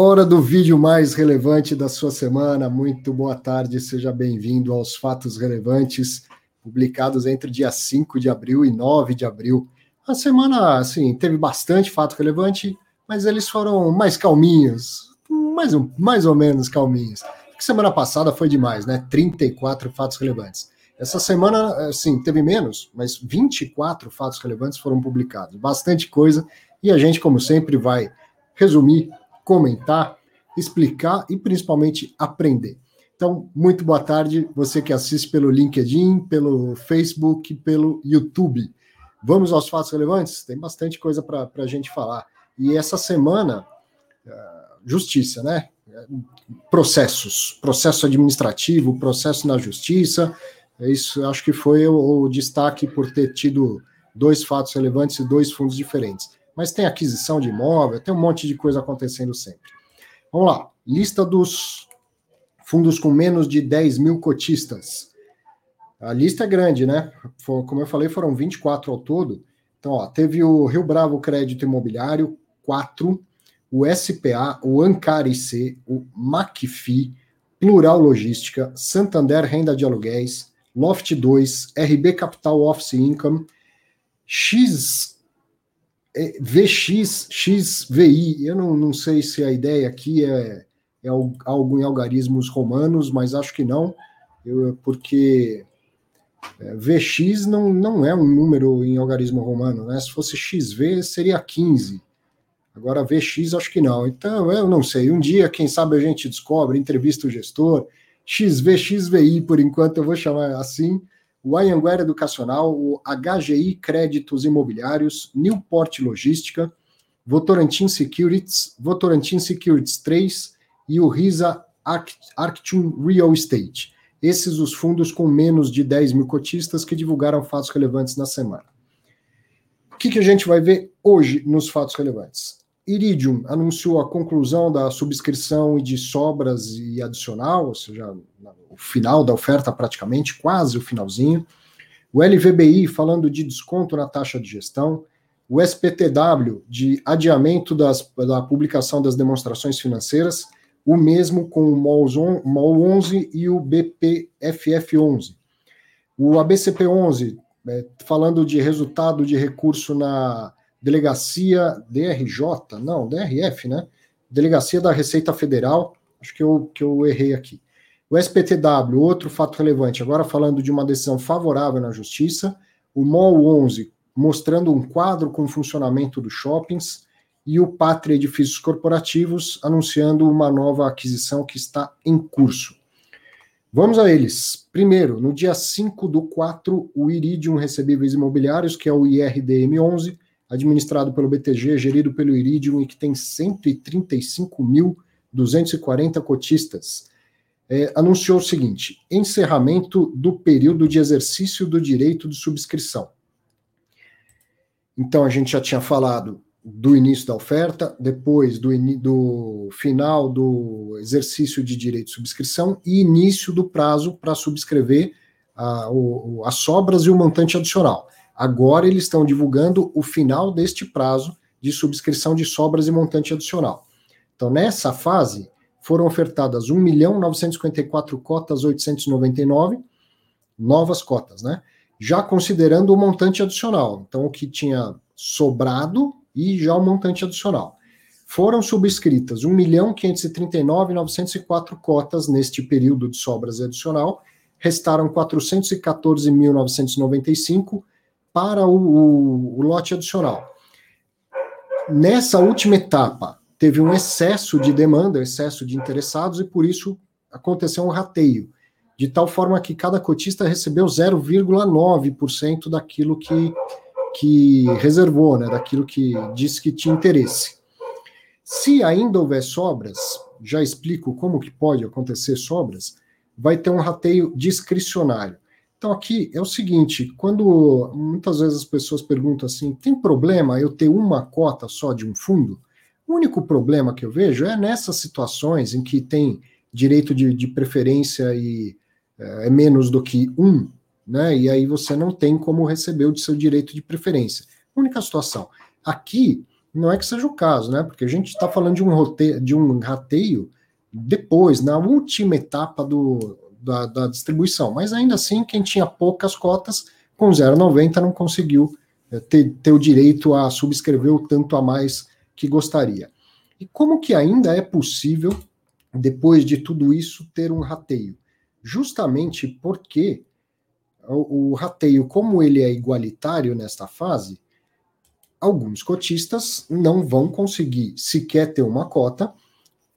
Hora do vídeo mais relevante da sua semana. Muito boa tarde, seja bem-vindo aos Fatos Relevantes, publicados entre dia 5 de abril e 9 de abril. A semana, assim, teve bastante fato relevante, mas eles foram mais calminhos, mais, mais ou menos calminhos. Porque semana passada foi demais, né? 34 fatos relevantes. Essa semana, assim, teve menos, mas 24 fatos relevantes foram publicados. Bastante coisa, e a gente, como sempre, vai resumir comentar, explicar e principalmente aprender. Então, muito boa tarde, você que assiste pelo LinkedIn, pelo Facebook, pelo YouTube. Vamos aos fatos relevantes? Tem bastante coisa para a gente falar. E essa semana, eh, justiça, né? Processos, processo administrativo, processo na justiça. Isso acho que foi o, o destaque por ter tido dois fatos relevantes e dois fundos diferentes mas tem aquisição de imóvel, tem um monte de coisa acontecendo sempre. Vamos lá, lista dos fundos com menos de 10 mil cotistas. A lista é grande, né? Como eu falei, foram 24 ao todo. Então, ó, teve o Rio Bravo Crédito Imobiliário, 4, o SPA, o Ancar IC, o MacFi, Plural Logística, Santander Renda de Aluguéis, Loft 2, RB Capital Office Income, X VX, XVI, eu não, não sei se a ideia aqui é, é algo em algarismos romanos, mas acho que não, eu, porque é, VX não, não é um número em algarismo romano, né? Se fosse XV, seria 15. Agora, VX, acho que não. Então, eu não sei. Um dia, quem sabe, a gente descobre, entrevista o gestor. XV, XVI, por enquanto, eu vou chamar assim o Anhanguera Educacional, o HGI Créditos Imobiliários, Newport Logística, Votorantim Securities, Votorantim Securities 3 e o RISA Arctum Real Estate. Esses os fundos com menos de 10 mil cotistas que divulgaram fatos relevantes na semana. O que, que a gente vai ver hoje nos fatos relevantes? Iridium anunciou a conclusão da subscrição e de sobras e adicional, ou seja, o final da oferta praticamente, quase o finalzinho. O LVBI falando de desconto na taxa de gestão. O SPTW de adiamento das, da publicação das demonstrações financeiras. O mesmo com o MOL 11 e o BPFF 11. O ABCP 11 é, falando de resultado de recurso na delegacia DRJ, não, DRF, né? Delegacia da Receita Federal, acho que eu, que eu errei aqui. O SPTW, outro fato relevante, agora falando de uma decisão favorável na Justiça. O MOL 11, mostrando um quadro com o funcionamento dos shoppings. E o Pátria Edifícios Corporativos, anunciando uma nova aquisição que está em curso. Vamos a eles. Primeiro, no dia 5 do 4, o Iridium Recebíveis Imobiliários, que é o IRDM 11, administrado pelo BTG, gerido pelo Iridium e que tem 135.240 cotistas, é, anunciou o seguinte: encerramento do período de exercício do direito de subscrição. Então, a gente já tinha falado do início da oferta, depois do, do final do exercício de direito de subscrição e início do prazo para subscrever a, o, as sobras e o montante adicional. Agora eles estão divulgando o final deste prazo de subscrição de sobras e montante adicional. Então, nessa fase, foram ofertadas 1.954 cotas 899, novas cotas, né? Já considerando o montante adicional. Então, o que tinha sobrado e já o montante adicional. Foram subscritas 1.539.904 cotas neste período de sobras adicional, restaram 414.995 para o, o, o lote adicional. Nessa última etapa, teve um excesso de demanda, excesso de interessados, e por isso aconteceu um rateio, de tal forma que cada cotista recebeu 0,9% daquilo que, que reservou, né, daquilo que disse que tinha interesse. Se ainda houver sobras, já explico como que pode acontecer sobras, vai ter um rateio discricionário. Então, aqui é o seguinte: quando muitas vezes as pessoas perguntam assim, tem problema eu ter uma cota só de um fundo? O único problema que eu vejo é nessas situações em que tem direito de, de preferência e é, é menos do que um, né? E aí você não tem como receber o seu direito de preferência. Única situação. Aqui não é que seja o caso, né? Porque a gente está falando de um, roteio, de um rateio depois, na última etapa do, da, da distribuição. Mas ainda assim, quem tinha poucas cotas, com 0,90 não conseguiu é, ter, ter o direito a subscrever o tanto a mais que gostaria. E como que ainda é possível, depois de tudo isso, ter um rateio? Justamente porque o, o rateio, como ele é igualitário nesta fase, alguns cotistas não vão conseguir sequer ter uma cota.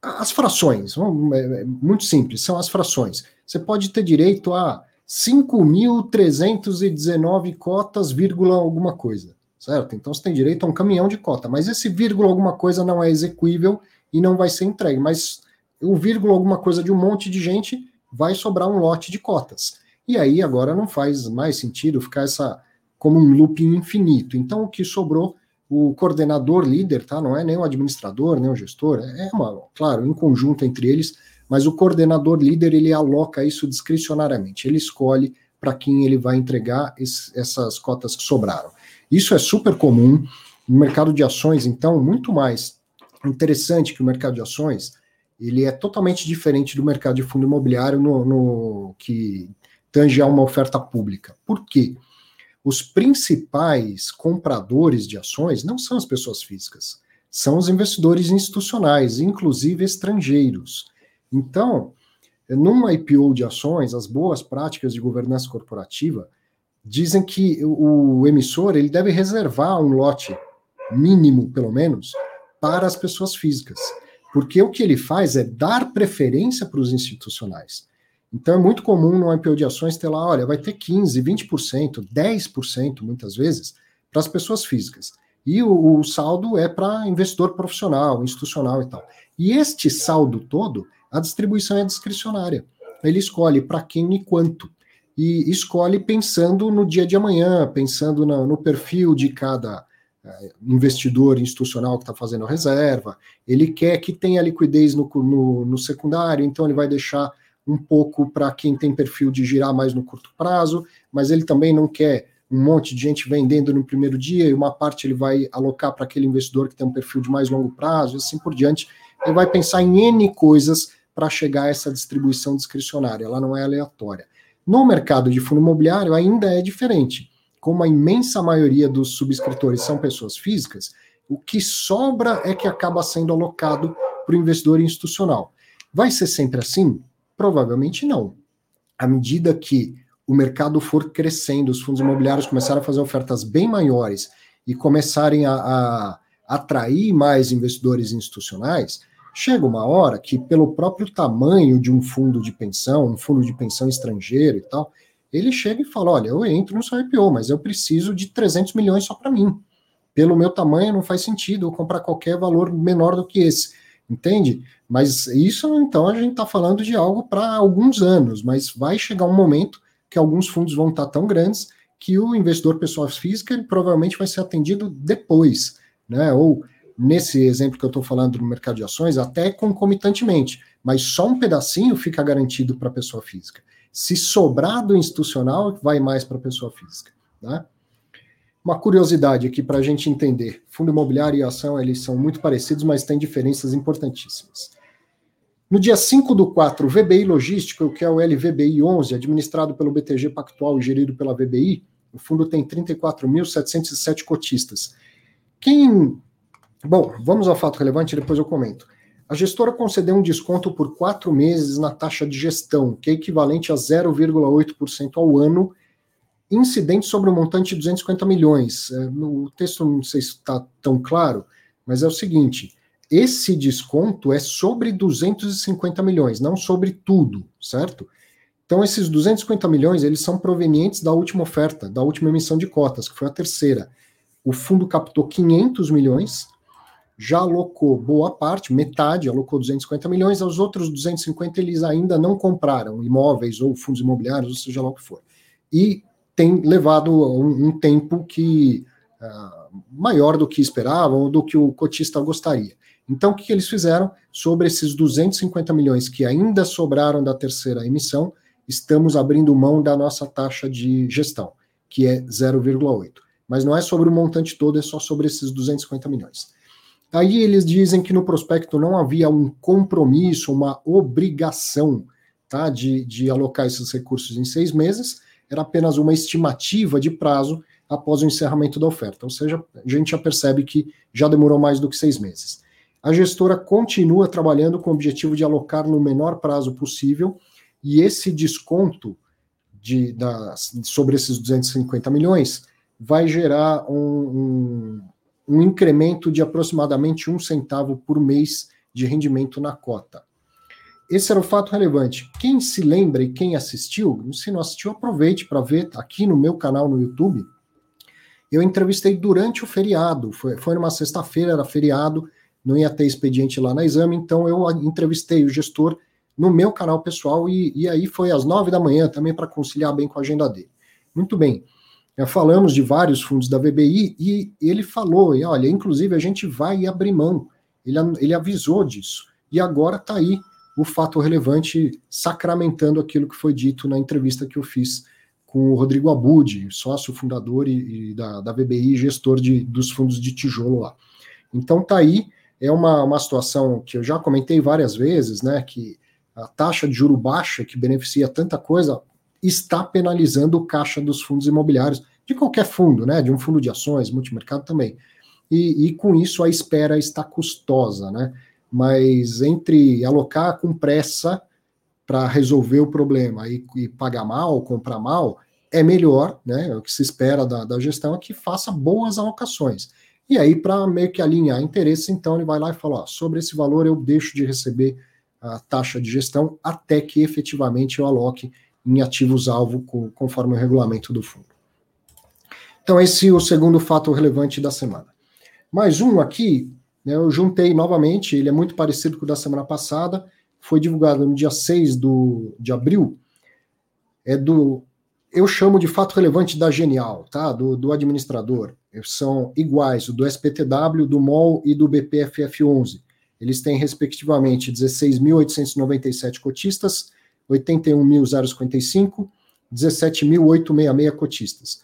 As frações, é, é muito simples, são as frações. Você pode ter direito a 5.319 cotas, vírgula alguma coisa, certo? Então você tem direito a um caminhão de cota, mas esse vírgula alguma coisa não é execuível e não vai ser entregue, mas o vírgula alguma coisa de um monte de gente vai sobrar um lote de cotas. E aí agora não faz mais sentido ficar essa como um looping infinito. Então o que sobrou, o coordenador líder, tá? Não é nem o administrador, nem o gestor, é uma, claro, em conjunto entre eles, mas o coordenador líder ele aloca isso discricionariamente, ele escolhe para quem ele vai entregar esse, essas cotas que sobraram. Isso é super comum no mercado de ações, então, muito mais interessante que o mercado de ações, ele é totalmente diferente do mercado de fundo imobiliário no, no que tange a uma oferta pública. Por quê? Os principais compradores de ações não são as pessoas físicas, são os investidores institucionais, inclusive estrangeiros. Então, num IPO de ações, as boas práticas de governança corporativa dizem que o emissor ele deve reservar um lote mínimo, pelo menos, para as pessoas físicas, porque o que ele faz é dar preferência para os institucionais. Então é muito comum no IPO de ações ter lá, olha, vai ter 15, 20%, 10% muitas vezes para as pessoas físicas. E o, o saldo é para investidor profissional, institucional e tal. E este saldo todo a distribuição é discricionária. Ele escolhe para quem e quanto. E escolhe pensando no dia de amanhã, pensando no, no perfil de cada é, investidor institucional que está fazendo reserva. Ele quer que tenha liquidez no, no, no secundário, então ele vai deixar um pouco para quem tem perfil de girar mais no curto prazo, mas ele também não quer um monte de gente vendendo no primeiro dia e uma parte ele vai alocar para aquele investidor que tem um perfil de mais longo prazo, e assim por diante. Ele vai pensar em N coisas para chegar a essa distribuição discricionária, ela não é aleatória. No mercado de fundo imobiliário ainda é diferente. Como a imensa maioria dos subscritores são pessoas físicas, o que sobra é que acaba sendo alocado para o investidor institucional. Vai ser sempre assim? Provavelmente não. À medida que o mercado for crescendo, os fundos imobiliários começarem a fazer ofertas bem maiores e começarem a, a atrair mais investidores institucionais, Chega uma hora que, pelo próprio tamanho de um fundo de pensão, um fundo de pensão estrangeiro e tal, ele chega e fala: Olha, eu entro no seu IPO, mas eu preciso de 300 milhões só para mim. Pelo meu tamanho, não faz sentido eu comprar qualquer valor menor do que esse. Entende? Mas isso, então, a gente está falando de algo para alguns anos, mas vai chegar um momento que alguns fundos vão estar tá tão grandes que o investidor pessoa física ele provavelmente vai ser atendido depois, né? Ou nesse exemplo que eu estou falando no mercado de ações, até concomitantemente, mas só um pedacinho fica garantido para a pessoa física. Se sobrar do institucional, vai mais para a pessoa física. Né? Uma curiosidade aqui para a gente entender: fundo imobiliário e ação eles são muito parecidos, mas têm diferenças importantíssimas. No dia 5 do 4, o VBI Logística, que é o LVBI 11, administrado pelo BTG Pactual e gerido pela VBI, o fundo tem 34.707 cotistas. Quem Bom, vamos ao fato relevante, depois eu comento. A gestora concedeu um desconto por quatro meses na taxa de gestão, que é equivalente a 0,8% ao ano, incidente sobre o um montante de 250 milhões. É, no texto não sei se está tão claro, mas é o seguinte: esse desconto é sobre 250 milhões, não sobre tudo, certo? Então, esses 250 milhões, eles são provenientes da última oferta, da última emissão de cotas, que foi a terceira. O fundo captou 500 milhões, já alocou boa parte, metade, alocou 250 milhões, os outros 250 eles ainda não compraram imóveis ou fundos imobiliários, ou seja lá o que for. E tem levado um, um tempo que uh, maior do que esperavam do que o cotista gostaria. Então, o que eles fizeram? Sobre esses 250 milhões que ainda sobraram da terceira emissão, estamos abrindo mão da nossa taxa de gestão, que é 0,8. Mas não é sobre o montante todo, é só sobre esses 250 milhões. Aí eles dizem que no prospecto não havia um compromisso, uma obrigação tá, de, de alocar esses recursos em seis meses, era apenas uma estimativa de prazo após o encerramento da oferta. Ou seja, a gente já percebe que já demorou mais do que seis meses. A gestora continua trabalhando com o objetivo de alocar no menor prazo possível, e esse desconto de, da, sobre esses 250 milhões vai gerar um, um, um incremento de aproximadamente um centavo por mês de rendimento na cota. Esse era o fato relevante. Quem se lembra e quem assistiu, se não assistiu, aproveite para ver aqui no meu canal no YouTube. Eu entrevistei durante o feriado, foi, foi numa sexta-feira, era feriado, não ia ter expediente lá na exame, então eu entrevistei o gestor no meu canal pessoal e, e aí foi às nove da manhã também para conciliar bem com a agenda dele. Muito bem. Já falamos de vários fundos da VBI e ele falou, e olha, inclusive a gente vai abrir mão. Ele, ele avisou disso. E agora está aí o fato relevante sacramentando aquilo que foi dito na entrevista que eu fiz com o Rodrigo Abud, sócio fundador e, e da, da VBI, gestor de, dos fundos de tijolo lá. Então tá aí, é uma, uma situação que eu já comentei várias vezes, né, que a taxa de juro baixa, que beneficia tanta coisa, está penalizando o caixa dos fundos imobiliários, de qualquer fundo, né, de um fundo de ações, multimercado também. E, e com isso a espera está custosa, né, mas entre alocar com pressa para resolver o problema e, e, pagar mal, comprar mal, é melhor, né? É o que se espera da, da gestão é que faça boas alocações. E aí, para meio que alinhar interesses, então ele vai lá e fala: ó, sobre esse valor eu deixo de receber a taxa de gestão até que efetivamente eu aloque em ativos-alvo conforme o regulamento do fundo. Então, esse é o segundo fato relevante da semana. Mais um aqui, né, eu juntei novamente, ele é muito parecido com o da semana passada, foi divulgado no dia 6 do, de abril, é do, eu chamo de fato relevante da Genial, tá? Do, do administrador. São iguais, o do SPTW, do MOL e do BPFF11. Eles têm, respectivamente, 16.897 cotistas, 81.055, 17.866 cotistas.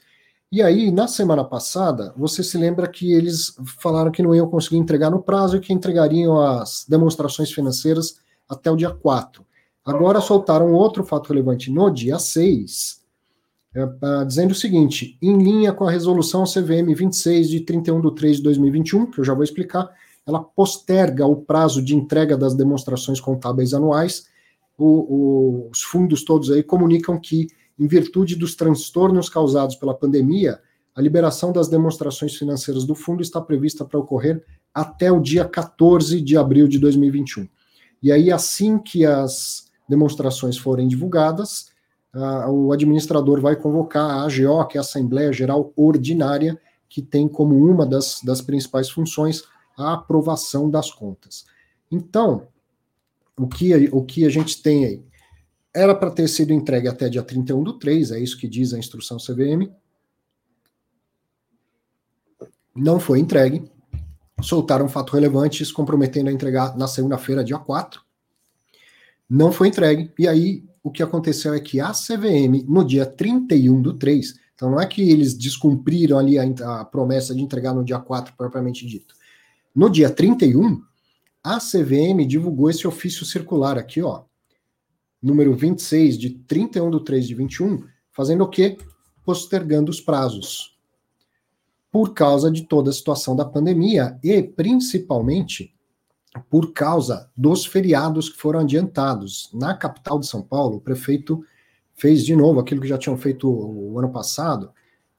E aí, na semana passada, você se lembra que eles falaram que não iam conseguir entregar no prazo e que entregariam as demonstrações financeiras até o dia 4. Agora soltaram outro fato relevante no dia 6, é, uh, dizendo o seguinte: em linha com a resolução CVM 26 de 31 de 3 de 2021, que eu já vou explicar, ela posterga o prazo de entrega das demonstrações contábeis anuais. O, o, os fundos todos aí comunicam que, em virtude dos transtornos causados pela pandemia, a liberação das demonstrações financeiras do fundo está prevista para ocorrer até o dia 14 de abril de 2021. E aí, assim que as demonstrações forem divulgadas, o administrador vai convocar a AGO, que é a Assembleia Geral Ordinária, que tem como uma das, das principais funções a aprovação das contas. Então, o que, o que a gente tem aí? Era para ter sido entregue até dia 31 do 3, é isso que diz a instrução CVM. Não foi entregue soltaram um fato relevante, se comprometendo a entregar na segunda-feira, dia 4. Não foi entregue. E aí, o que aconteceu é que a CVM, no dia 31 do 3, então não é que eles descumpriram ali a, a promessa de entregar no dia 4, propriamente dito. No dia 31, a CVM divulgou esse ofício circular aqui, ó, número 26, de 31 do 3 de 21, fazendo o quê? Postergando os prazos por causa de toda a situação da pandemia e principalmente por causa dos feriados que foram adiantados. Na capital de São Paulo, o prefeito fez de novo aquilo que já tinham feito o ano passado.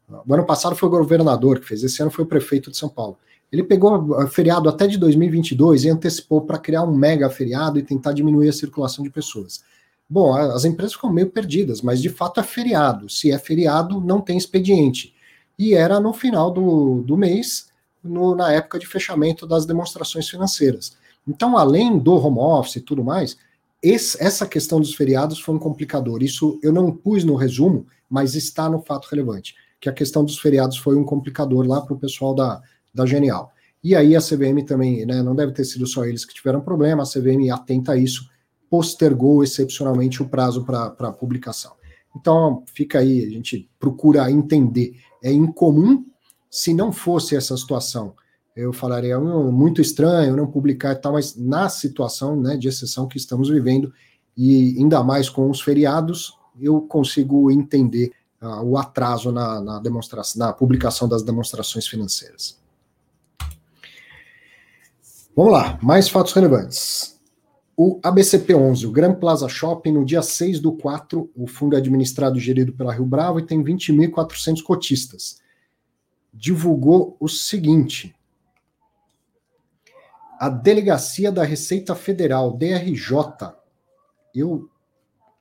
O ano passado foi o governador que fez, esse ano foi o prefeito de São Paulo. Ele pegou feriado até de 2022 e antecipou para criar um mega feriado e tentar diminuir a circulação de pessoas. Bom, as empresas ficam meio perdidas, mas de fato é feriado. Se é feriado, não tem expediente e era no final do, do mês, no, na época de fechamento das demonstrações financeiras. Então, além do home office e tudo mais, esse, essa questão dos feriados foi um complicador. Isso eu não pus no resumo, mas está no fato relevante, que a questão dos feriados foi um complicador lá para o pessoal da, da Genial. E aí a CVM também, né, não deve ter sido só eles que tiveram problema, a CVM atenta a isso, postergou excepcionalmente o prazo para publicação. Então, fica aí, a gente procura entender. É incomum, se não fosse essa situação, eu falaria hum, muito estranho não publicar e tal, mas na situação né, de exceção que estamos vivendo, e ainda mais com os feriados, eu consigo entender uh, o atraso na, na, na publicação das demonstrações financeiras. Vamos lá, mais fatos relevantes. O ABCP11, o Grand Plaza Shopping, no dia 6 do 4, o fundo é administrado e gerido pela Rio Bravo e tem 20.400 cotistas. Divulgou o seguinte: a Delegacia da Receita Federal, DRJ, eu,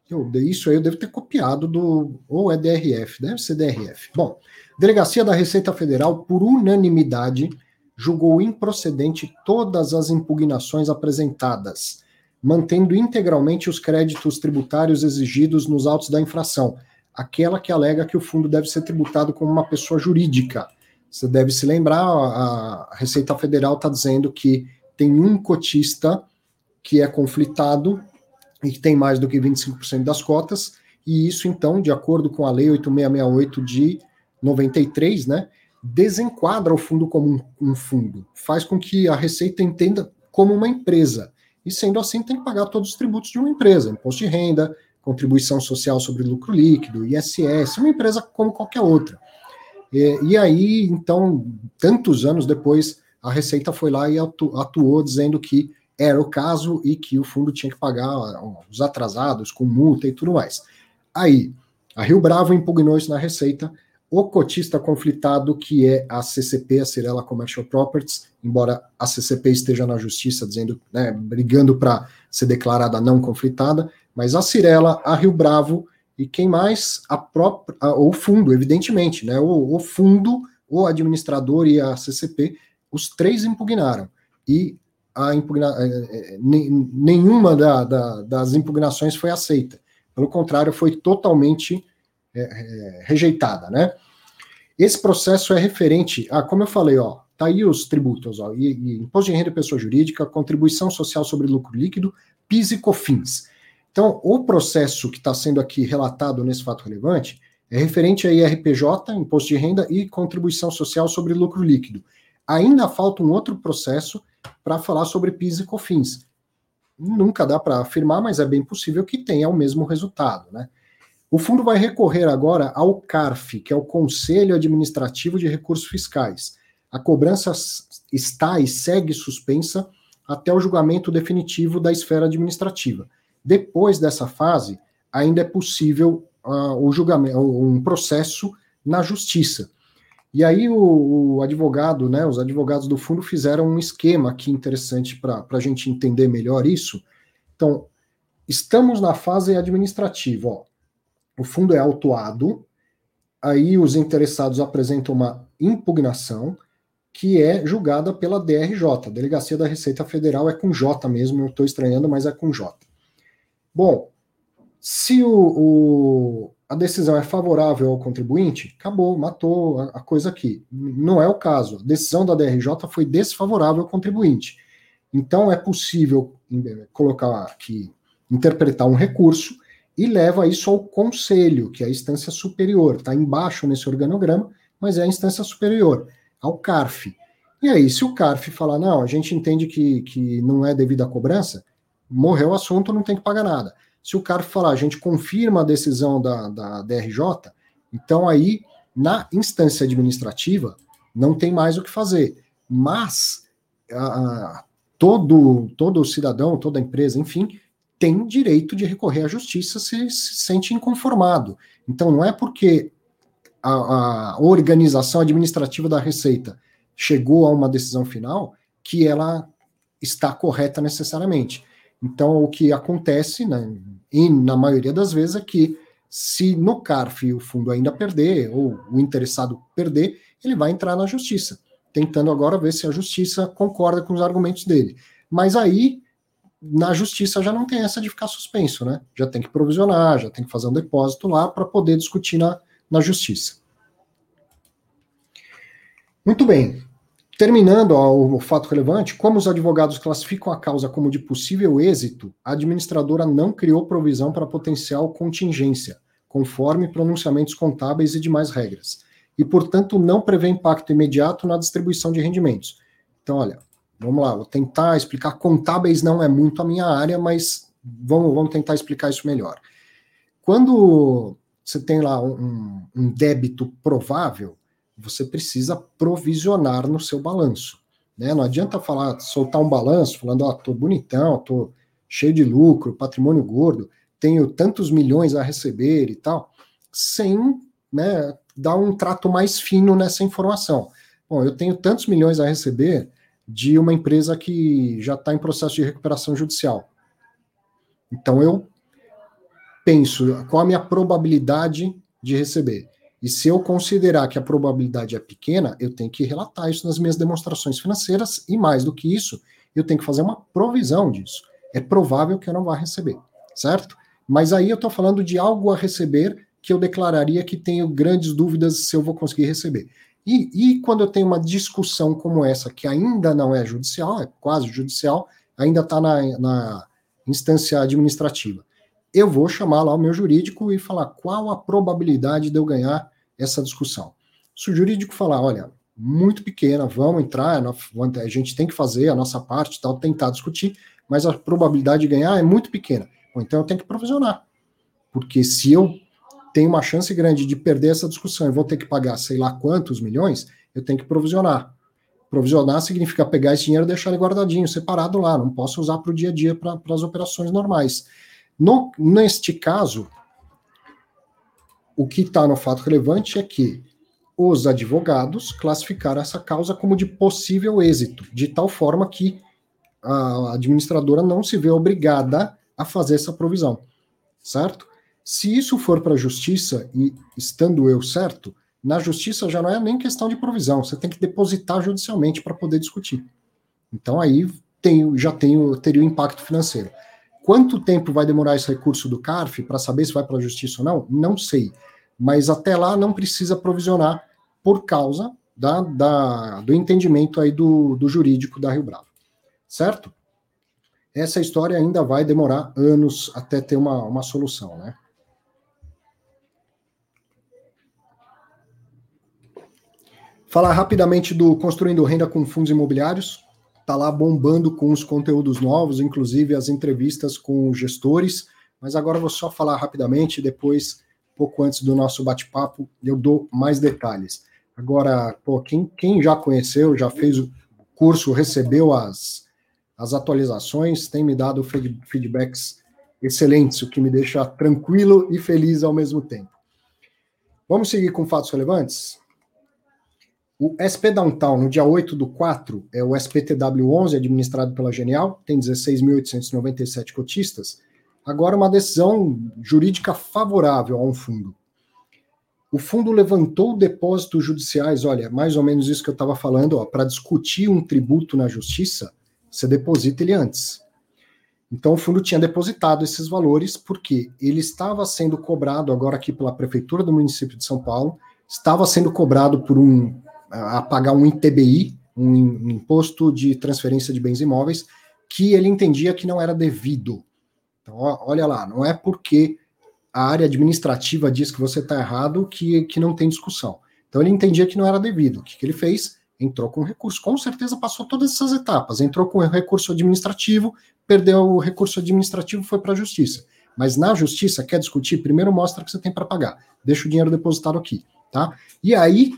eu isso aí eu devo ter copiado do ou é DRF, deve ser DRF. Bom, Delegacia da Receita Federal, por unanimidade, julgou improcedente todas as impugnações apresentadas, mantendo integralmente os créditos tributários exigidos nos autos da infração, aquela que alega que o fundo deve ser tributado como uma pessoa jurídica. Você deve se lembrar, a Receita Federal está dizendo que tem um cotista que é conflitado e que tem mais do que 25% das cotas, e isso, então, de acordo com a Lei 8668 de 93, né, desenquadra o fundo como um, um fundo, faz com que a Receita entenda como uma empresa, e sendo assim tem que pagar todos os tributos de uma empresa, imposto de renda, contribuição social sobre lucro líquido, ISS, uma empresa como qualquer outra. E, e aí, então, tantos anos depois, a Receita foi lá e atu, atuou dizendo que era o caso e que o fundo tinha que pagar os atrasados com multa e tudo mais. Aí, a Rio Bravo impugnou isso na Receita, o cotista conflitado, que é a CCP, a Cirela Commercial Properties, embora a CCP esteja na justiça dizendo, né, brigando para ser declarada não conflitada, mas a Cirela, a Rio Bravo e quem mais? A própria, o fundo, evidentemente, né, o, o fundo, o administrador e a CCP os três impugnaram. E a impugna, é, é, nenhuma da, da, das impugnações foi aceita. Pelo contrário, foi totalmente é, é, rejeitada, né? Esse processo é referente a, como eu falei, ó, tá aí os tributos, ó, e, e imposto de renda pessoa jurídica, contribuição social sobre lucro líquido, PIS e COFINS. Então, o processo que está sendo aqui relatado nesse fato relevante é referente a IRPJ, imposto de renda e contribuição social sobre lucro líquido ainda falta um outro processo para falar sobre PIS e COFINS. Nunca dá para afirmar, mas é bem possível que tenha o mesmo resultado. Né? O fundo vai recorrer agora ao CARF, que é o Conselho Administrativo de Recursos Fiscais. A cobrança está e segue suspensa até o julgamento definitivo da esfera administrativa. Depois dessa fase, ainda é possível uh, o julgamento, um processo na justiça. E aí o, o, advogado, né, os advogados do fundo fizeram um esquema aqui interessante para a gente entender melhor isso. Então, estamos na fase administrativa. Ó. O fundo é autuado, aí os interessados apresentam uma impugnação que é julgada pela DRJ, Delegacia da Receita Federal, é com J mesmo, eu estou estranhando, mas é com J. Bom, se o, o, a decisão é favorável ao contribuinte, acabou, matou a, a, coisa aqui. Não é o caso. A decisão da DRJ foi desfavorável ao contribuinte. Então é possível colocar aqui, interpretar um recurso e leva isso ao conselho, que é a instância superior. Está embaixo nesse organograma, mas é a instância superior, ao CARF. E aí, se o CARF falar, não, a gente entende que, que não é devida a cobrança, morreu o assunto, não tem que pagar nada. Se o cara falar, a gente confirma a decisão da, da DRJ, então aí, na instância administrativa, não tem mais o que fazer. Mas a, todo, todo cidadão, toda empresa, enfim, tem direito de recorrer à justiça se se sente inconformado. Então, não é porque a, a, organização administrativa da Receita chegou a uma decisão final que ela está correta necessariamente. Então, o que acontece, né, e na maioria das vezes, é que se no CARF o fundo ainda perder, ou o interessado perder, ele vai entrar na justiça, tentando agora ver se a justiça concorda com os argumentos dele. Mas aí, na justiça já não tem essa de ficar suspenso, né? Já tem que provisionar, já tem que fazer um depósito lá para poder discutir na, na justiça. Muito bem. Terminando ó, o fato relevante, como os advogados classificam a causa como de possível êxito, a administradora não criou provisão para potencial contingência, conforme pronunciamentos contábeis e demais regras, e, portanto, não prevê impacto imediato na distribuição de rendimentos. Então, olha, vamos lá, vou tentar explicar. Contábeis não é muito a minha área, mas vamos, vamos tentar explicar isso melhor. Quando você tem lá um, um débito provável, você precisa provisionar no seu balanço. Né? Não adianta falar, soltar um balanço falando, ó, oh, tô bonitão, tô cheio de lucro, patrimônio gordo, tenho tantos milhões a receber e tal, sem né, dar um trato mais fino nessa informação. Bom, eu tenho tantos milhões a receber de uma empresa que já está em processo de recuperação judicial. Então eu penso qual a minha probabilidade de receber. E se eu considerar que a probabilidade é pequena, eu tenho que relatar isso nas minhas demonstrações financeiras, e mais do que isso, eu tenho que fazer uma provisão disso. É provável que eu não vá receber, certo? Mas aí eu estou falando de algo a receber que eu declararia que tenho grandes dúvidas se eu vou conseguir receber. E, e quando eu tenho uma discussão como essa, que ainda não é judicial, é quase judicial, ainda está na, na instância administrativa eu vou chamar lá o meu jurídico e falar qual a probabilidade de eu ganhar essa discussão. Se o jurídico falar, olha, muito pequena, vamos entrar, a gente tem que fazer a nossa parte, tal, tentar discutir, mas a probabilidade de ganhar é muito pequena. Ou então eu tenho que provisionar. Porque se eu tenho uma chance grande de perder essa discussão e vou ter que pagar sei lá quantos milhões, eu tenho que provisionar. Provisionar significa pegar esse dinheiro e deixar ele guardadinho, separado lá, não posso usar para o dia a dia, para as operações normais. No, neste caso, o que está no fato relevante é que os advogados classificaram essa causa como de possível êxito, de tal forma que a administradora não se vê obrigada a fazer essa provisão, certo? Se isso for para a justiça, e estando eu certo, na justiça já não é nem questão de provisão, você tem que depositar judicialmente para poder discutir. Então aí tem, já tem, teria o impacto financeiro. Quanto tempo vai demorar esse recurso do CARF para saber se vai para a justiça ou não? Não sei. Mas até lá não precisa provisionar por causa da, da, do entendimento aí do, do jurídico da Rio Bravo. Certo? Essa história ainda vai demorar anos até ter uma, uma solução, né? Falar rapidamente do Construindo Renda com Fundos Imobiliários está lá bombando com os conteúdos novos, inclusive as entrevistas com gestores. Mas agora vou só falar rapidamente, depois, pouco antes do nosso bate-papo, eu dou mais detalhes. Agora, pô, quem, quem já conheceu, já fez o curso, recebeu as, as atualizações, tem me dado feedbacks excelentes, o que me deixa tranquilo e feliz ao mesmo tempo. Vamos seguir com fatos relevantes? O SP Downtown, no dia 8 do 4, é o SPTW11, administrado pela Genial, tem 16.897 cotistas. Agora, uma decisão jurídica favorável a um fundo. O fundo levantou depósitos judiciais, olha, mais ou menos isso que eu estava falando, para discutir um tributo na justiça, você deposita ele antes. Então, o fundo tinha depositado esses valores porque ele estava sendo cobrado agora aqui pela Prefeitura do município de São Paulo, estava sendo cobrado por um a pagar um ITBI, um imposto de transferência de bens imóveis, que ele entendia que não era devido. Então, olha lá, não é porque a área administrativa diz que você está errado que, que não tem discussão. Então ele entendia que não era devido. O que, que ele fez? Entrou com recurso. Com certeza passou todas essas etapas. Entrou com recurso administrativo, perdeu o recurso administrativo, foi para a justiça. Mas na justiça, quer discutir? Primeiro mostra que você tem para pagar. Deixa o dinheiro depositado aqui. Tá? E aí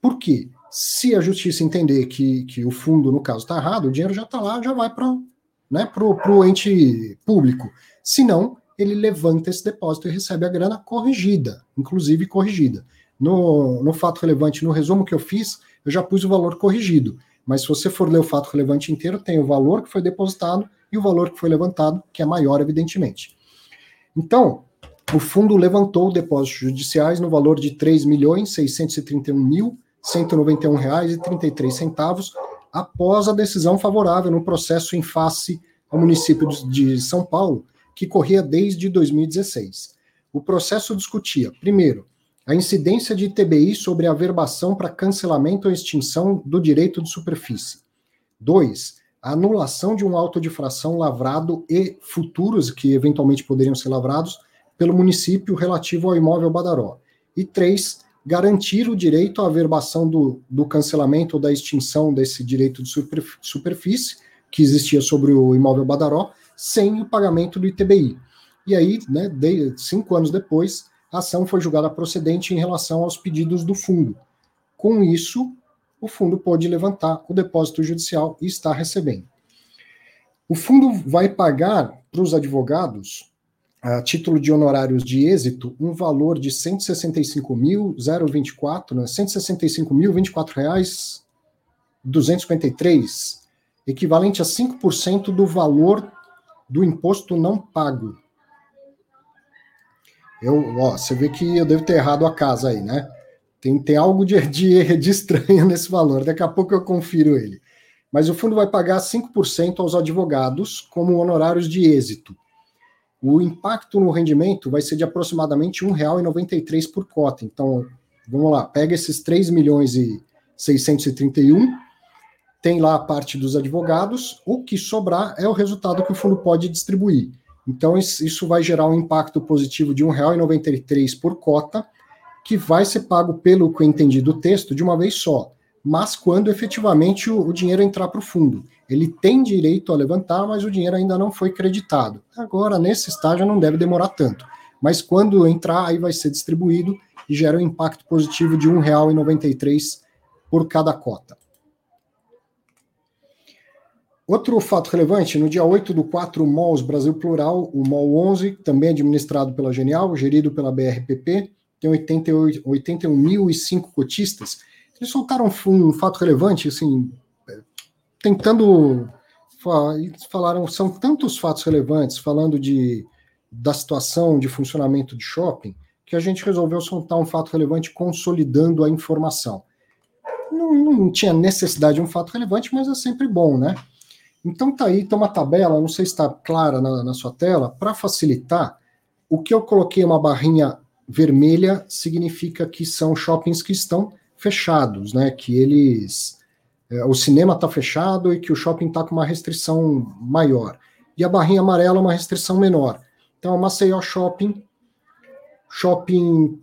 por quê? Se a justiça entender que, que o fundo, no caso, está errado, o dinheiro já está lá, já vai para né, o ente público. Se não, ele levanta esse depósito e recebe a grana corrigida, inclusive corrigida. No, no fato relevante, no resumo que eu fiz, eu já pus o valor corrigido. Mas se você for ler o fato relevante inteiro, tem o valor que foi depositado e o valor que foi levantado, que é maior, evidentemente. Então, o fundo levantou depósitos judiciais no valor de R$ 3.631.000 R$ 191,33 após a decisão favorável no processo em face ao município de São Paulo, que corria desde 2016. O processo discutia, primeiro, a incidência de ITBI sobre a verbação para cancelamento ou extinção do direito de superfície. Dois, a anulação de um auto de fração lavrado e futuros que eventualmente poderiam ser lavrados pelo município relativo ao imóvel Badaró. E três, garantir o direito à averbação do, do cancelamento ou da extinção desse direito de superfície que existia sobre o imóvel Badaró, sem o pagamento do ITBI. E aí, né, de, cinco anos depois, a ação foi julgada procedente em relação aos pedidos do fundo. Com isso, o fundo pode levantar o depósito judicial e está recebendo. O fundo vai pagar para os advogados, a título de honorários de êxito, um valor de 165.024, né, 165.024 reais 253, equivalente a 5% do valor do imposto não pago. Eu, ó, você vê que eu devo ter errado a casa aí, né? Tem, tem algo de, de, de estranho nesse valor. Daqui a pouco eu confiro ele. Mas o fundo vai pagar 5% aos advogados como honorários de êxito. O impacto no rendimento vai ser de aproximadamente R$ 1,93 por cota. Então, vamos lá, pega esses 3 milhões e 631, tem lá a parte dos advogados, o que sobrar é o resultado que o fundo pode distribuir. Então, isso vai gerar um impacto positivo de R$ 1,93 por cota, que vai ser pago pelo que eu entendi do texto de uma vez só, mas quando efetivamente o, o dinheiro entrar para o fundo. Ele tem direito a levantar, mas o dinheiro ainda não foi creditado. Agora, nesse estágio, não deve demorar tanto. Mas quando entrar, aí vai ser distribuído e gera um impacto positivo de R$ 1,93 por cada cota. Outro fato relevante, no dia 8 do 4, o MOLS Brasil Plural, o MOL 11, também administrado pela Genial, gerido pela BRPP, tem 81.005 cotistas. Eles soltaram um fato relevante, assim, tentando falaram são tantos fatos relevantes falando de da situação de funcionamento de shopping que a gente resolveu soltar um fato relevante consolidando a informação. Não, não tinha necessidade de um fato relevante, mas é sempre bom, né? Então tá aí, tem uma tabela, não sei se está clara na, na sua tela, para facilitar, o que eu coloquei uma barrinha vermelha significa que são shoppings que estão fechados, né? Que eles. É, o cinema está fechado e que o shopping está com uma restrição maior. E a barrinha amarela é uma restrição menor. Então, a Maceió Shopping, Shopping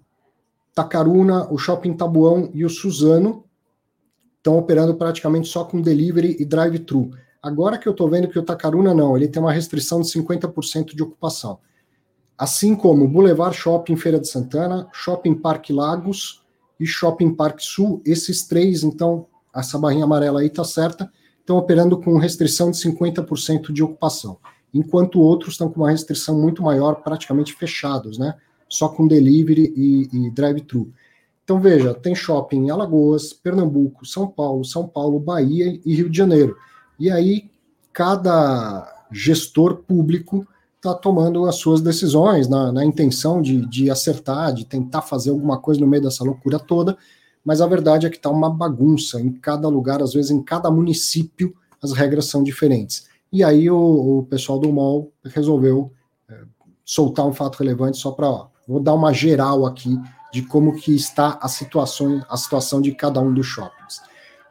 Tacaruna, o Shopping Tabuão e o Suzano estão operando praticamente só com delivery e drive-thru. Agora que eu estou vendo que o Tacaruna não, ele tem uma restrição de 50% de ocupação. Assim como Boulevard Shopping Feira de Santana, Shopping Parque Lagos e Shopping Parque Sul, esses três, então, essa barrinha amarela aí está certa, estão operando com restrição de 50% de ocupação, enquanto outros estão com uma restrição muito maior, praticamente fechados, né? Só com delivery e, e drive-thru. Então, veja, tem shopping em Alagoas, Pernambuco, São Paulo, São Paulo, Bahia e Rio de Janeiro. E aí, cada gestor público está tomando as suas decisões na, na intenção de, de acertar, de tentar fazer alguma coisa no meio dessa loucura toda, mas a verdade é que está uma bagunça em cada lugar, às vezes em cada município as regras são diferentes. E aí o, o pessoal do MOL resolveu é, soltar um fato relevante só para vou dar uma geral aqui de como que está a situação, a situação de cada um dos shoppings.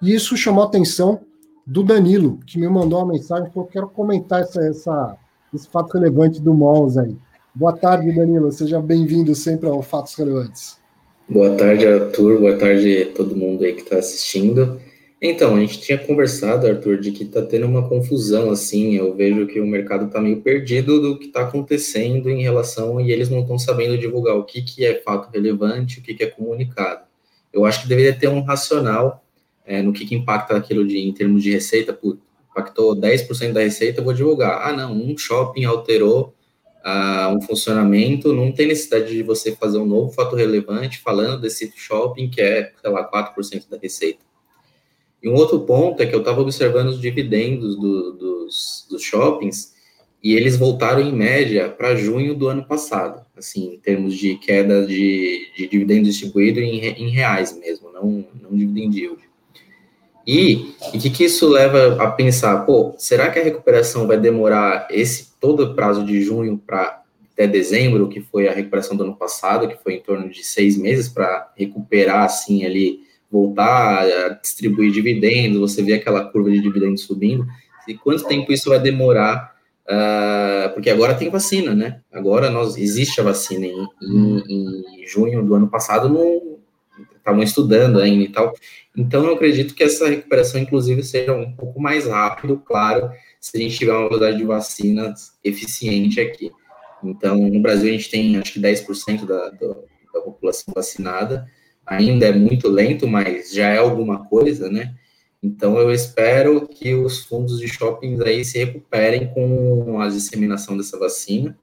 E isso chamou a atenção do Danilo, que me mandou uma mensagem, falou: quero comentar essa, essa, esse fato relevante do Malls aí. Boa tarde, Danilo. Seja bem-vindo sempre ao Fatos Relevantes. Boa tarde, Arthur. Boa tarde todo mundo aí que está assistindo. Então, a gente tinha conversado, Arthur, de que está tendo uma confusão, assim, eu vejo que o mercado está meio perdido do que está acontecendo em relação, e eles não estão sabendo divulgar o que, que é fato relevante, o que, que é comunicado. Eu acho que deveria ter um racional é, no que, que impacta aquilo de, em termos de receita, pô, impactou 10% da receita, eu vou divulgar. Ah, não, um shopping alterou ah, um funcionamento, não tem necessidade de você fazer um novo fato relevante falando desse shopping que é, sei lá, 4% da receita. E um outro ponto é que eu estava observando os dividendos do, dos, dos shoppings e eles voltaram em média para junho do ano passado, assim, em termos de queda de, de dividendo distribuído em, em reais mesmo, não, não dividend. E o que, que isso leva a pensar? Pô, será que a recuperação vai demorar esse todo o prazo de junho para até dezembro, que foi a recuperação do ano passado, que foi em torno de seis meses para recuperar assim ali, voltar a distribuir dividendos, você vê aquela curva de dividendos subindo. E quanto tempo isso vai demorar? Uh, porque agora tem vacina, né? Agora nós existe a vacina em, em, em junho do ano passado, não, estavam estudando ainda e tal. Então, eu acredito que essa recuperação, inclusive, seja um pouco mais rápido, claro, se a gente tiver uma velocidade de vacinas eficiente aqui. Então, no Brasil, a gente tem, acho que 10% da, da população vacinada, ainda é muito lento, mas já é alguma coisa, né? Então, eu espero que os fundos de shoppings aí se recuperem com a disseminação dessa vacina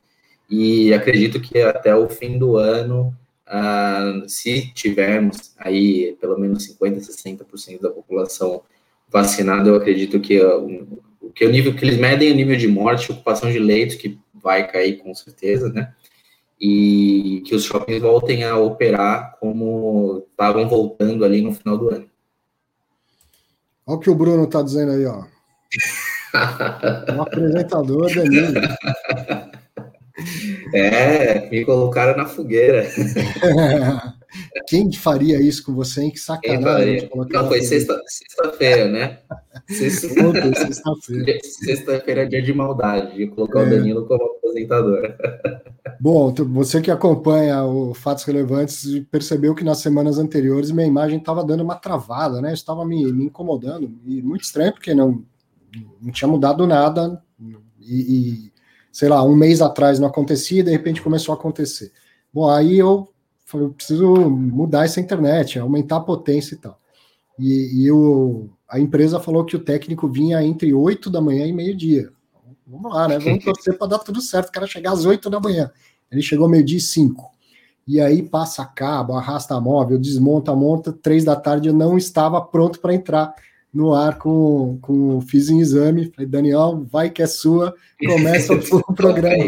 e acredito que até o fim do ano, uh, se tivermos aí pelo menos 50%, 60% da população vacinada, eu acredito que uh, o que o nível que eles medem é o nível de morte, ocupação de leitos, que vai cair com certeza, né? E que os shoppings voltem a operar como estavam voltando ali no final do ano. Olha o que o Bruno está dizendo aí, ó. o apresentador Danilo. É, me colocaram na fogueira. Quem faria isso com você, hein? Que sacanagem. Não, foi sexta-feira, sexta né? Sexta-feira. Sexta-feira é dia de maldade, de colocar é. o Danilo como aposentador. Bom, você que acompanha o Fatos Relevantes percebeu que nas semanas anteriores minha imagem estava dando uma travada, né? Estava me, me, incomodando. E muito estranho, porque não, não tinha mudado nada. E, e, sei lá, um mês atrás não acontecia, e de repente começou a acontecer. Bom, aí eu eu preciso mudar essa internet, aumentar a potência e tal. E, e eu, a empresa falou que o técnico vinha entre 8 da manhã e meio-dia. Vamos lá, né? Vamos torcer para dar tudo certo. O cara chegar às 8 da manhã. Ele chegou meio-dia e 5. E aí passa cabo, arrasta móvel, desmonta, monta. Três da tarde eu não estava pronto para entrar no ar com, com fiz um exame, falei, Daniel, vai que é sua, começa o programa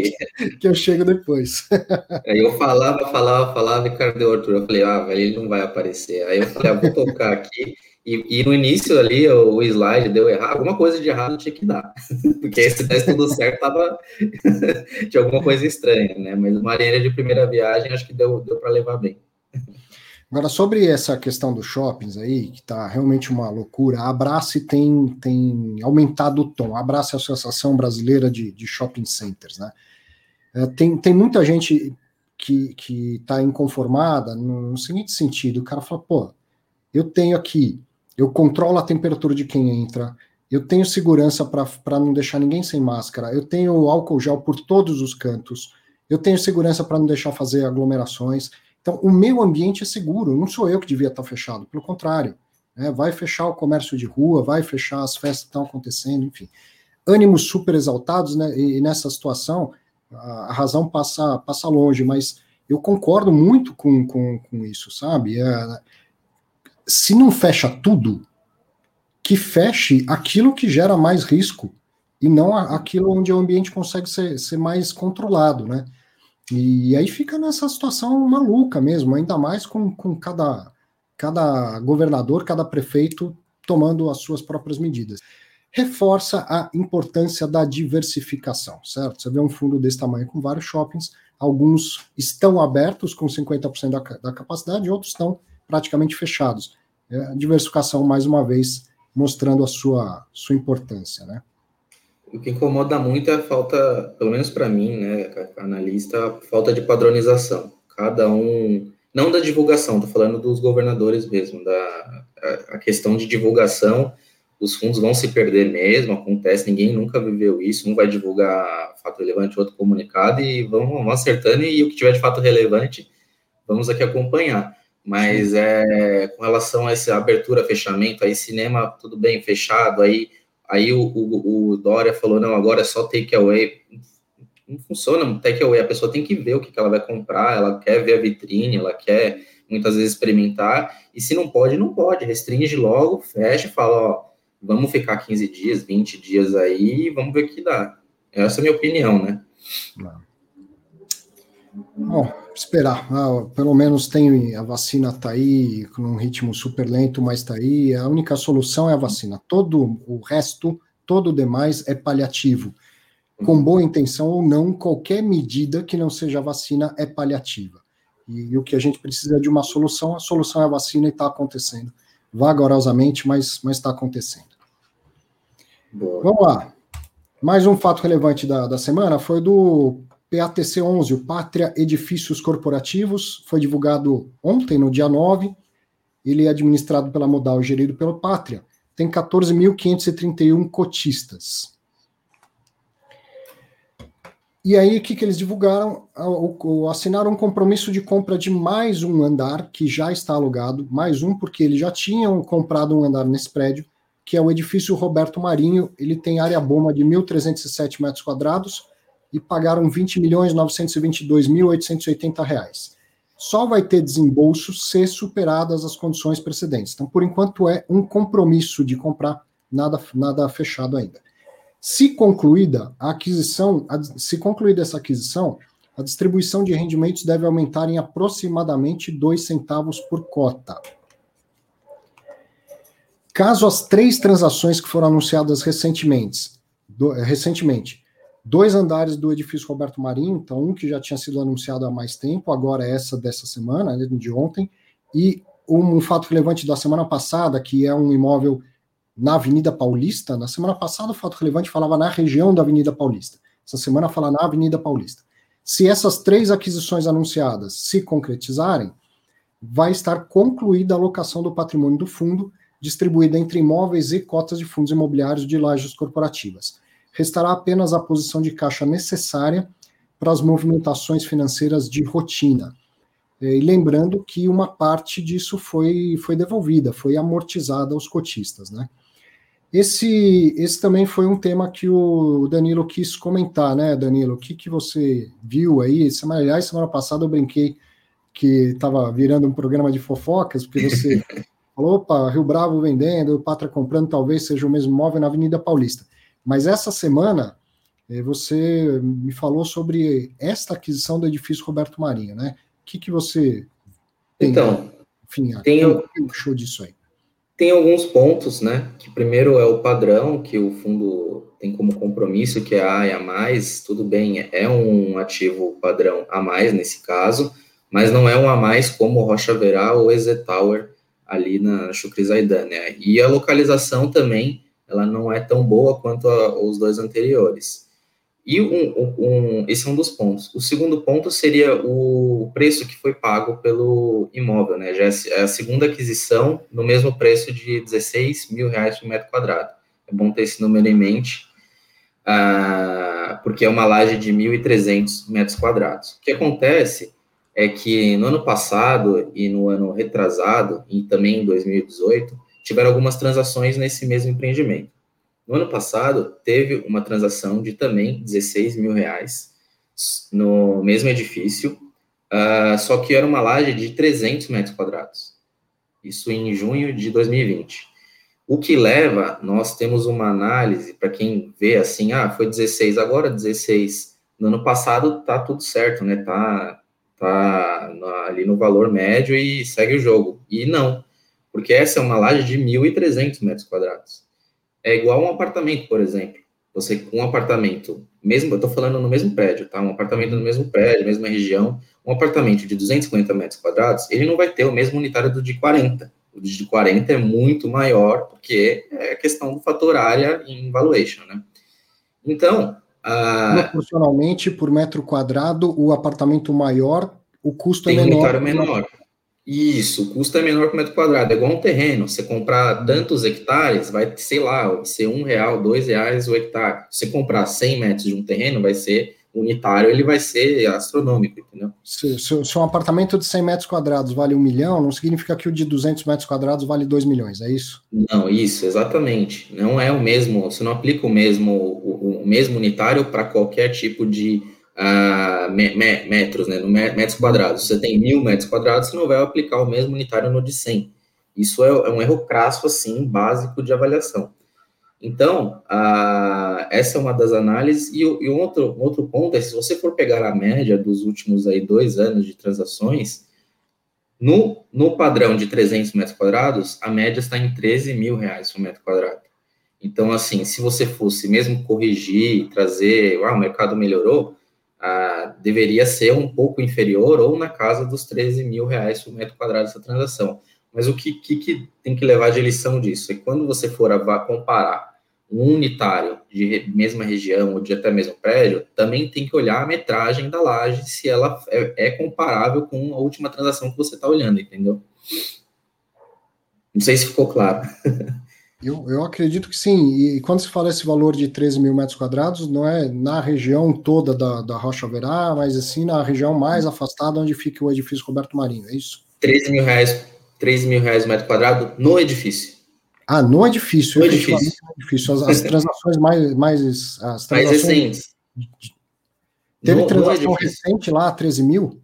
que eu chego depois. Aí eu falava, falava, falava, e cadê o Arthur? Eu falei, ah, velho, ele não vai aparecer. Aí eu falei, ah, vou tocar aqui. E, e, no início ali, o, o, slide deu errado, alguma coisa de errado tinha que dar. Porque se desse tudo certo, tava de alguma coisa estranha, né? Mas uma areia de primeira viagem, acho que deu, deu para levar bem. Agora, sobre essa questão dos shoppings aí, que está realmente uma loucura, a Abrace tem, tem aumentado o tom. A Abrace é a Associação Brasileira de, de Shopping Centers, né? É, tem, tem muita gente que está inconformada no, no, seguinte sentido: o cara fala, pô, eu tenho aqui, eu controlo a temperatura de quem entra, eu tenho segurança para não deixar ninguém sem máscara, eu tenho álcool gel por todos os cantos, eu tenho segurança para não deixar fazer aglomerações então, o meu ambiente é seguro, não sou eu que devia estar fechado, pelo contrário. Né, vai fechar o comércio de rua, vai fechar as festas que estão acontecendo, enfim. Ânimos super exaltados, né? E, nessa situação, a, razão passa, passa longe, mas eu concordo muito com, com, com isso, sabe? É, se não fecha tudo, que feche aquilo que gera mais risco e não aquilo onde o ambiente consegue ser, ser mais controlado, né? E aí fica nessa situação maluca mesmo, ainda mais com, com cada, cada governador, cada prefeito tomando as suas próprias medidas. Reforça a importância da diversificação, certo? Você vê um fundo desse tamanho com vários shoppings, alguns estão abertos com 50% da, da capacidade, outros estão praticamente fechados. É, diversificação, mais uma vez, mostrando a sua, sua importância, né? O que incomoda muito é a falta, pelo menos para mim, né, analista, a falta de padronização. Cada um, não da divulgação, tô falando dos governadores mesmo, da a, a questão de divulgação, os fundos vão se perder mesmo, acontece, ninguém nunca viveu isso, um vai divulgar fato relevante, outro comunicado, e vamos, vamos acertando, e o que tiver de fato relevante, vamos aqui acompanhar. Mas é, com relação a essa abertura, fechamento, aí cinema, tudo bem, fechado, aí Aí o, o, o, Dória falou, não, agora é só take away. Não funciona take away, a pessoa tem que ver o que, que ela vai comprar, ela quer ver a vitrine, ela quer muitas vezes experimentar, e se não pode, não pode, restringe logo, fecha e fala, ó, vamos ficar 15 dias, 20 dias aí, vamos ver o que dá. Essa é a minha opinião, né? Bom, esperar. Ah, pelo menos tem a vacina está aí, com um ritmo super lento, mas está aí. A única solução é a vacina. Todo o resto, todo o demais é paliativo. Com boa intenção ou não, qualquer medida que não seja vacina é paliativa. E, e o que a gente precisa é de uma solução. A solução é a vacina e está acontecendo. Vagarosamente, mas está acontecendo. Boa. Vamos lá. Mais um fato relevante da, da semana foi do PATC 11, o Pátria Edifícios Corporativos, foi divulgado ontem, no dia 9. ele é administrado pela Modal e gerido pelo Pátria, tem 14.531 cotistas. E aí, o que, que eles divulgaram? Assinaram um compromisso de compra de mais um andar, que já está alugado, mais um, porque eles já tinham comprado um andar nesse prédio, que é o edifício Roberto Marinho. Ele tem área bomba de 1.307 metros quadrados e pagaram 20 milhões 922.880 reais. Só vai ter desembolso se superadas as condições precedentes. Então, por enquanto, é um compromisso de comprar, nada, nada fechado ainda. Se concluída a aquisição, se concluída essa aquisição, a distribuição de rendimentos deve aumentar em aproximadamente 2 centavos por cota. Caso as três transações que foram anunciadas recentemente, do, recentemente, dois andares do edifício Roberto Marinho, então um que já tinha sido anunciado há mais tempo, agora é essa dessa semana, né, de ontem, e um, um fato relevante da semana passada, que é um imóvel na Avenida Paulista. Na semana passada, o fato relevante falava na região da Avenida Paulista. Essa semana fala na Avenida Paulista. Se essas três aquisições anunciadas se concretizarem, vai estar concluída a alocação do patrimônio do fundo, distribuída entre imóveis e cotas de fundos imobiliários de lajes corporativas. Restará apenas a posição de caixa necessária para as movimentações financeiras de rotina. E lembrando que uma parte disso foi, foi devolvida, foi amortizada aos cotistas, né? Esse, esse também foi um tema que o Danilo quis comentar, né, Danilo? O que, que você viu aí? Semana, aliás, semana passada eu brinquei que estava virando um programa de fofocas, porque você falou, opa, Rio Bravo vendendo, Pátria comprando, talvez seja o mesmo imóvel na Avenida Paulista. Mas essa semana eh, você me falou sobre esta aquisição do edifício Roberto Marinho, né? O que, que você tem, então, enfim, tem, achou disso aí? Tem alguns pontos, né? Que primeiro é o padrão que o fundo tem como compromisso, que é A e A mais, tudo bem, é um ativo padrão A mais nesse caso, mas não é um A mais como Rocha Verá ou EZ Tower ali na Chucrizaidan, né? E a localização também, ela não é tão boa quanto a, os dois anteriores. E um, um, esse é um dos pontos. O segundo ponto seria o preço que foi pago pelo imóvel, né? Já é a segunda aquisição no mesmo preço de 16 mil reais por metro quadrado. É bom ter esse número em mente, ah, porque é uma laje de 1.300 metros quadrados. O que acontece é que no ano passado e no ano retrasado, e também em 2018, tiveram algumas transações nesse mesmo empreendimento. No ano passado, teve uma transação de também 16 mil reais no mesmo edifício, uh, só que era uma laje de 300 metros quadrados. Isso em junho de 2020. O que leva, nós temos uma análise, para quem vê assim, ah, foi 16, agora 16. No ano passado tá tudo certo, né? Tá, tá ali no valor médio e segue o jogo. E não, porque essa é uma laje de 1.300 metros quadrados é igual a um apartamento, por exemplo. Você com um apartamento, mesmo, eu estou falando no mesmo prédio, tá? Um apartamento no mesmo prédio, mesma região, um apartamento de 250 metros quadrados, ele não vai ter o mesmo unitário do de 40. O de 40 é muito maior, porque é questão do fator área em valuation, né? Então. A... Proporcionalmente, por metro quadrado, o apartamento maior, o custo é menor. Um unitário menor. Isso, o custo é menor que o metro quadrado, é igual um terreno. Você comprar tantos hectares, vai, sei lá, ser um real, dois reais o hectare. Se você comprar 100 metros de um terreno, vai ser unitário, ele vai ser astronômico, entendeu? Se, se, se um apartamento de 100 metros quadrados vale um milhão, não significa que o de 200 metros quadrados vale 2 milhões, é isso? Não, isso, exatamente. Não é o mesmo, você não aplica o mesmo, o, o mesmo unitário para qualquer tipo de uh, me, me, metros, né, no metros quadrados. Você tem mil metros quadrados, você não vai aplicar o mesmo unitário no de 100. Isso é, é um erro crasso, assim, básico de avaliação. Então, uh, essa é uma das análises. E, e outro, outro ponto é, se você for pegar a média dos últimos aí dois anos de transações, no, no padrão de 300 metros quadrados, a média está em 13 mil reais por metro quadrado. Então, assim, se você fosse mesmo corrigir, trazer, ah, o mercado melhorou, ah, deveria ser um pouco inferior ou na casa dos 13 mil reais por metro quadrado essa transação. Mas o que, que, que tem que levar de lição disso? É quando você for comparar um unitário de mesma região ou de até mesmo prédio, também tem que olhar a metragem da laje, se ela é, é comparável com a última transação que você está olhando, entendeu? Não sei se ficou claro. Eu, eu acredito que sim. E quando se fala esse valor de 13 mil metros quadrados, não é na região toda da, da Rocha Verá, mas assim na região mais afastada onde fica o edifício Roberto Marinho, é isso? 13 mil reais, 13 mil reais metro quadrado no edifício. Ah, no edifício. No edifício. No edifício. As, as transações mais, mais, as transações mais recentes. Teve no, transação no recente lá, 13 mil?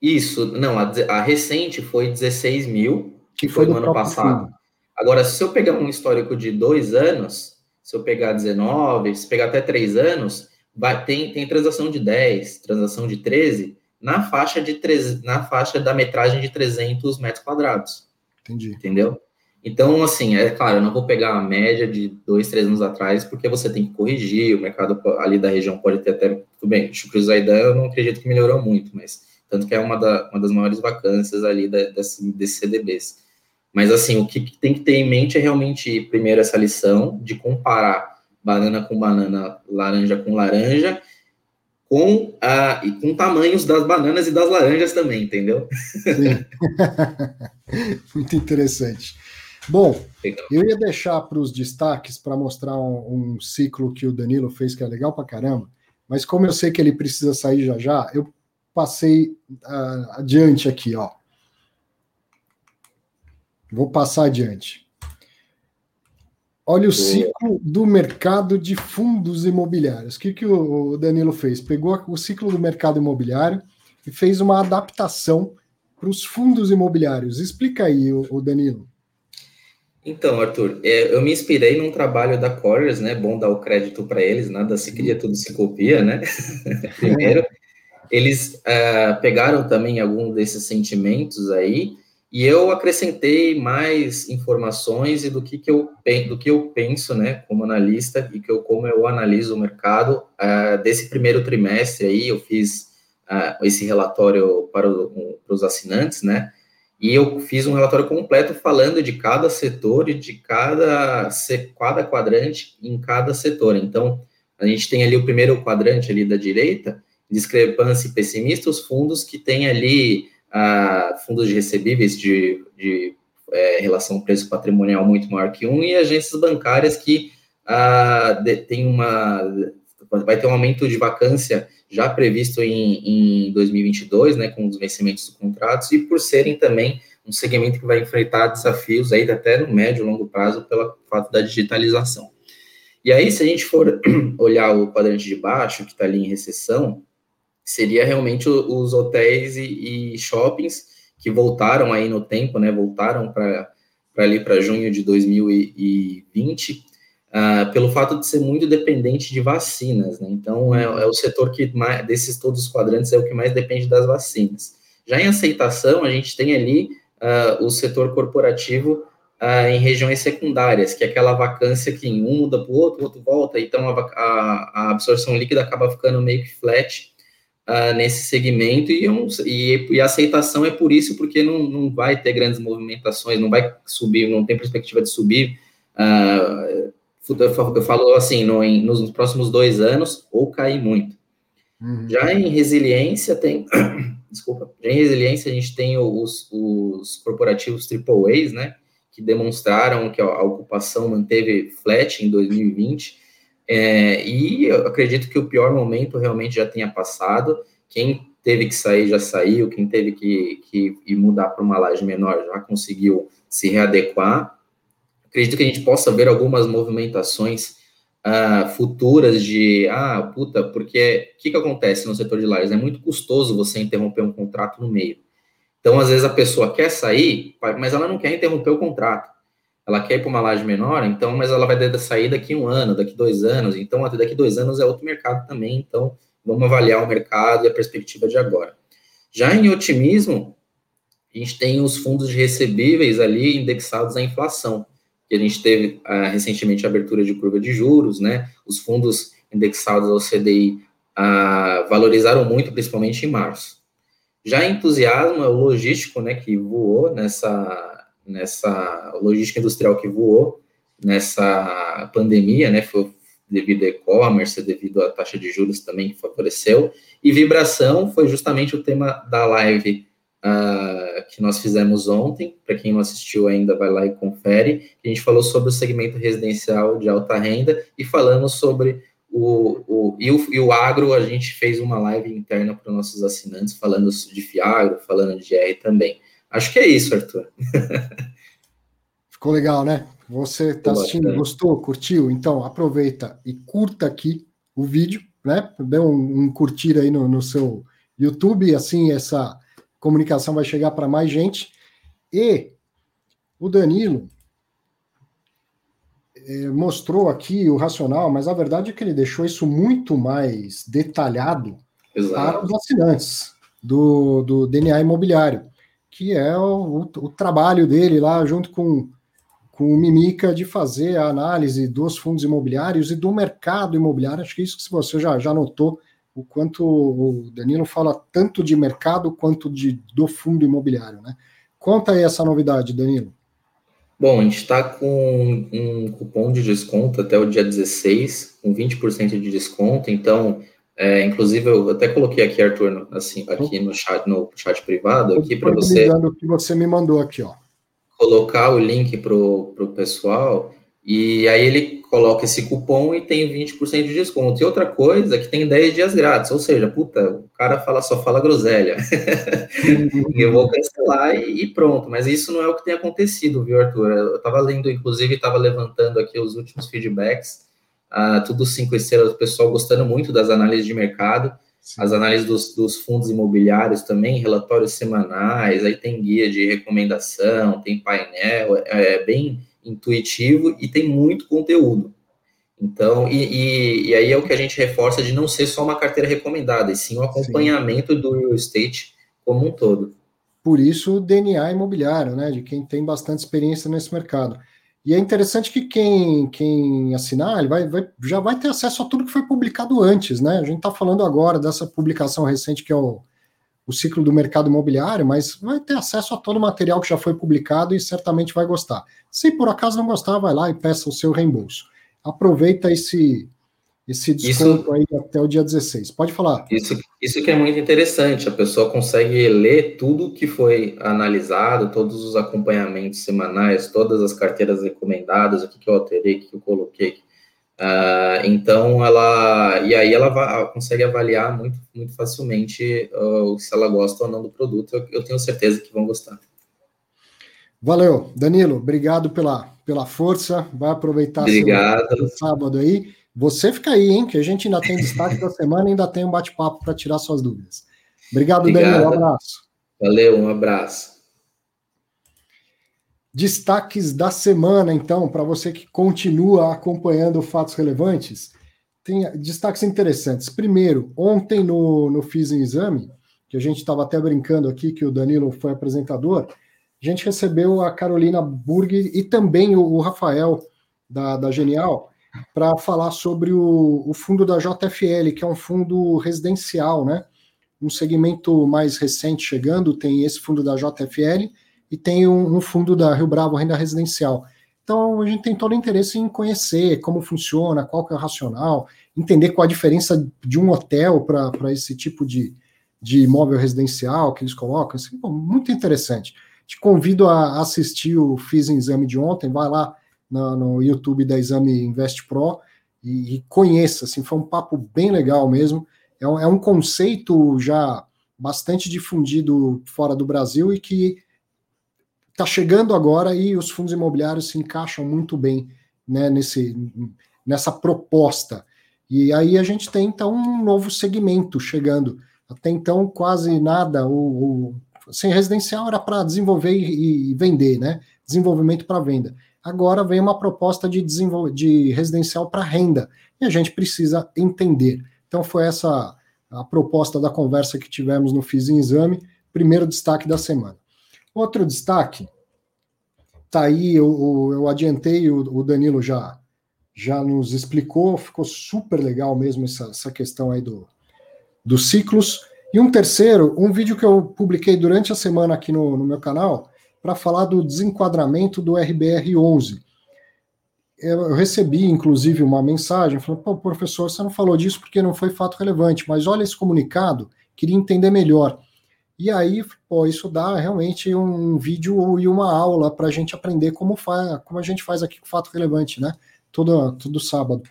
Isso, não, a, a recente foi 16 mil, que, que foi, no ano passado. Fundo. Agora, se eu pegar um histórico de dois anos, se eu pegar 19, se pegar até três anos, vai, tem, tem transação de 10, transação de 13, na faixa, de 13, na faixa da metragem de 300 metros quadrados. Entendi. Entendeu? Então, assim, é claro, eu não vou pegar a média de dois, três anos atrás, porque você tem que corrigir, o mercado ali da região pode ter até, tudo bem, Chucre Zaidan eu não acredito que melhorou muito, mas tanto que é uma, da, uma das maiores vacâncias ali da, desse, desses CDBs. Mas, assim, o que tem que ter em mente é realmente, primeiro, essa lição de comparar banana com banana, laranja com laranja, com, a, e com tamanhos das bananas e das laranjas também, entendeu? Sim. Muito interessante. Bom, eu ia deixar para os destaques para mostrar um, um, ciclo que o Danilo fez que é legal para caramba, mas como eu sei que ele precisa sair já já, eu passei uh, adiante aqui, ó. Vou passar adiante. Olha o ciclo do mercado de fundos imobiliários. O que, que o Danilo fez? Pegou o ciclo do mercado imobiliário e fez uma adaptação para os fundos imobiliários. Explica aí, o Danilo. Então, Arthur, é, eu me inspirei num trabalho da Colliers, né? Bom dar o crédito para eles, nada se cria, tudo se copia, né? Primeiro, eles uh, pegaram também algum desses sentimentos aí e eu acrescentei mais informações e do que, que eu do que eu penso, né, como analista e que eu como eu analiso o mercado uh, desse primeiro trimestre aí eu fiz uh, esse relatório para, o, para os assinantes, né, e eu fiz um relatório completo falando de cada setor e de cada cada quadrante em cada setor. Então a gente tem ali o primeiro quadrante ali da direita, discrepância e pessimista, os fundos que tem ali a fundos de recebíveis de, de é, relação preço patrimonial muito maior que um, e agências bancárias que a, de, tem uma vai ter um aumento de vacância já previsto em, em 2022, né, com os vencimentos dos contratos, e por serem também um segmento que vai enfrentar desafios aí até no médio e longo prazo pelo fato da digitalização. E aí, se a gente for olhar o quadrante de baixo, que está ali em recessão, seria realmente os hotéis e, e shoppings que voltaram aí no tempo, né? Voltaram para ali para junho de 2020, uh, ah, pelo fato de ser muito dependente de vacinas, né? Então é, é, o setor que mais, desses todos os quadrantes é o que mais depende das vacinas. Já em aceitação, a gente tem ali uh, o setor corporativo uh, em regiões secundárias, que é aquela vacância que um muda para o outro, o outro volta, então a, a, a absorção líquida acaba ficando meio que flat uh, nesse segmento e, e, e, a aceitação é por isso, porque não, não vai ter grandes movimentações, não vai subir, não tem perspectiva de subir. Uh, eu falo assim, no, em, nos próximos dois anos, ou cair muito. Uhum. Já em resiliência, tem. desculpa, já em resiliência, a gente tem os, os corporativos AAAs, né? Que demonstraram que a ocupação manteve flat em 2020 é, e eu acredito que o pior momento realmente já tenha passado. Quem teve que sair já saiu, quem teve que, que ir mudar para uma laje menor já conseguiu se readequar. Acredito que a gente possa ver algumas movimentações uh, futuras de, ah, puta, porque o que, que acontece no setor de lajes? É muito custoso você interromper um contrato no meio. Então, às vezes, a pessoa quer sair, mas ela não quer interromper o contrato ela quer ir para uma laje menor, então, mas ela vai sair daqui um ano, daqui dois anos, então até daqui dois anos é outro mercado também, então vamos avaliar o mercado e a perspectiva de agora. Já em otimismo, a gente tem os fundos de recebíveis ali indexados à inflação, que a gente teve uh, recentemente a abertura de curva de juros, né? Os fundos indexados ao CDI ah, valorizaram muito, principalmente em março. Já entusiasmo é o logístico, né, que voou nessa nessa logística industrial que voou nessa pandemia, né? Foi devido ao e-commerce, devido à taxa de juros também que favoreceu. E vibração foi justamente o tema da live uh, que nós fizemos ontem. Para quem não assistiu ainda, vai lá e confere. A gente falou sobre o segmento residencial de alta renda e falamos sobre o, o, e, o, e o agro. A gente fez uma live interna para os nossos assinantes, falando de Fiagro, falando de GR também. Acho que é isso, Arthur. Ficou legal, né? Você está assistindo, gostou, curtiu? Então aproveita e curta aqui o vídeo, né? Dê um, um curtir aí no, no seu YouTube, assim essa comunicação vai chegar para mais gente. E o Danilo é, mostrou aqui o racional, mas a verdade é que ele deixou isso muito mais detalhado Exato. para os assinantes do, do DNA imobiliário, que é o, o, o trabalho dele lá junto com com o Mimica de fazer a análise dos fundos imobiliários e do mercado imobiliário. Acho que isso que você já, já notou, o quanto o Danilo fala tanto de mercado quanto de, do fundo imobiliário. Né? Conta aí essa novidade, Danilo. Bom, a gente está com um cupom de desconto até o dia 16, com 20% de desconto, então, é, inclusive, eu até coloquei aqui, Arthur, assim, aqui no chat, no chat privado, aqui para você. o que você me mandou aqui, ó colocar o link para o pessoal e aí ele coloca esse cupom e tem 20% de desconto. E outra coisa é que tem 10 dias grátis, ou seja, puta, o cara fala, só fala groselha. eu vou cancelar e, e, pronto. Mas isso não é o que tem acontecido, viu, Arthur? Eu estava lendo, inclusive, estava levantando aqui os últimos feedbacks, uh, tudo cinco estrelas, o pessoal gostando muito das análises de mercado. Sim. as análises dos, dos, fundos imobiliários também, relatórios semanais, aí tem guia de recomendação, tem painel, é, é bem intuitivo e tem muito conteúdo. Então, e, e, e, aí é o que a gente reforça de não ser só uma carteira recomendada, e sim o um acompanhamento sim. do real estate como um todo. Por isso o DNA imobiliário, né, de quem tem bastante experiência nesse mercado. E é interessante que quem, quem assinar, ele vai, vai, já vai ter acesso a tudo que foi publicado antes, né? A gente está falando agora dessa publicação recente que é o, o ciclo do mercado imobiliário, mas vai ter acesso a todo o material que já foi publicado e certamente vai gostar. Se por acaso não gostar, vai lá e peça o seu reembolso. Aproveita esse, esse desconto isso, aí até o dia 16. Pode falar. Isso, isso que é muito interessante, a pessoa consegue ler tudo que foi analisado, todos os acompanhamentos semanais, todas as carteiras recomendadas, o que, que eu alterei, o que, que eu coloquei. Uh, então ela e aí ela vai, consegue avaliar muito, muito facilmente uh, se ela gosta ou não do produto. Eu, eu tenho certeza que vão gostar. Valeu, Danilo. Obrigado pela, pela força. Vai aproveitar Obrigado. seu sábado aí. Você fica aí, hein? Que a gente ainda tem destaque da semana e ainda tem um bate-papo para tirar suas dúvidas. Obrigado, Obrigado, Daniel. Um abraço. Valeu, um abraço. Destaques da semana, então, para você que continua acompanhando fatos relevantes, tem destaques interessantes. Primeiro, ontem no, no Fiz em Exame, que a gente estava até brincando aqui, que o Danilo foi apresentador, a gente recebeu a Carolina Burg e também o, o Rafael da, da Genial para falar sobre o, o, fundo da JFL, que é um fundo residencial, né? Um segmento mais recente chegando, tem esse fundo da JFL e tem um, um fundo da Rio Bravo Renda Residencial. Então a gente tem todo o interesse em conhecer como funciona, qual que é o racional, entender qual a diferença de um hotel para esse tipo de, de imóvel residencial que eles colocam. Assim, pô, muito interessante. Te convido a assistir o Fiz Exame de ontem, vai lá no, no YouTube da Exame Invest Pro e, e, conheça, assim, foi um papo bem legal mesmo. É um, é um conceito já bastante difundido fora do Brasil e que está chegando agora e os fundos imobiliários se encaixam muito bem né, nesse, nessa proposta. E aí a gente tem então um novo segmento chegando. Até então, quase nada. O, o sem residencial era para desenvolver e, e, vender, né? Desenvolvimento para venda. Agora vem uma proposta de, de residencial para renda, e a gente precisa entender. Então, foi essa a proposta da conversa que tivemos no Fiz em Exame, primeiro destaque da semana. Outro destaque, tá aí, eu, eu adiantei, o, o Danilo já, já nos explicou, ficou super legal mesmo essa, essa questão aí do, dos ciclos. E um terceiro, um vídeo que eu publiquei durante a semana aqui no, no meu canal, para falar do desenquadramento do RBR11. Eu recebi, inclusive, uma mensagem falando: pô, professor, você não falou disso porque não foi fato relevante, mas olha esse comunicado, queria entender melhor. E aí, pô, isso dá realmente um vídeo e uma aula para a gente aprender como, faz, como a gente faz aqui com Fato Relevante, né? Todo, todo sábado.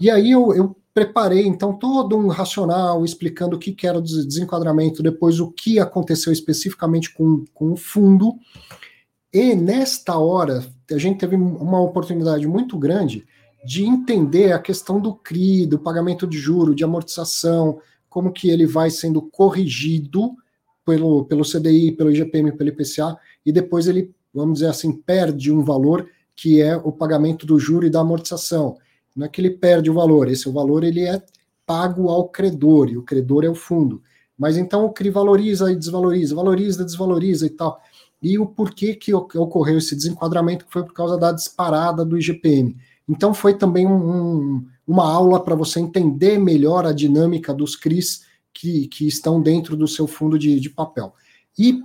E aí eu, eu preparei, então, todo um racional explicando o que, que era o desenquadramento, depois o que aconteceu especificamente com, com o fundo. E nesta hora, a gente teve uma oportunidade muito grande de entender a questão do CRI, do pagamento de juro, de amortização, como que ele vai sendo corrigido pelo, pelo CDI, pelo IGPM, pelo IPCA, e depois ele, vamos dizer assim, perde um valor que é o pagamento do juro e da amortização. Não é que ele perde o valor, esse valor ele é pago ao credor, e o credor é o fundo. Mas então o CRI valoriza e desvaloriza, valoriza, desvaloriza e tal. E o porquê que ocorreu esse desenquadramento foi por causa da disparada do IGPM. Então foi também um, uma aula para você entender melhor a dinâmica dos CRIs que, que estão dentro do seu fundo de, de papel. E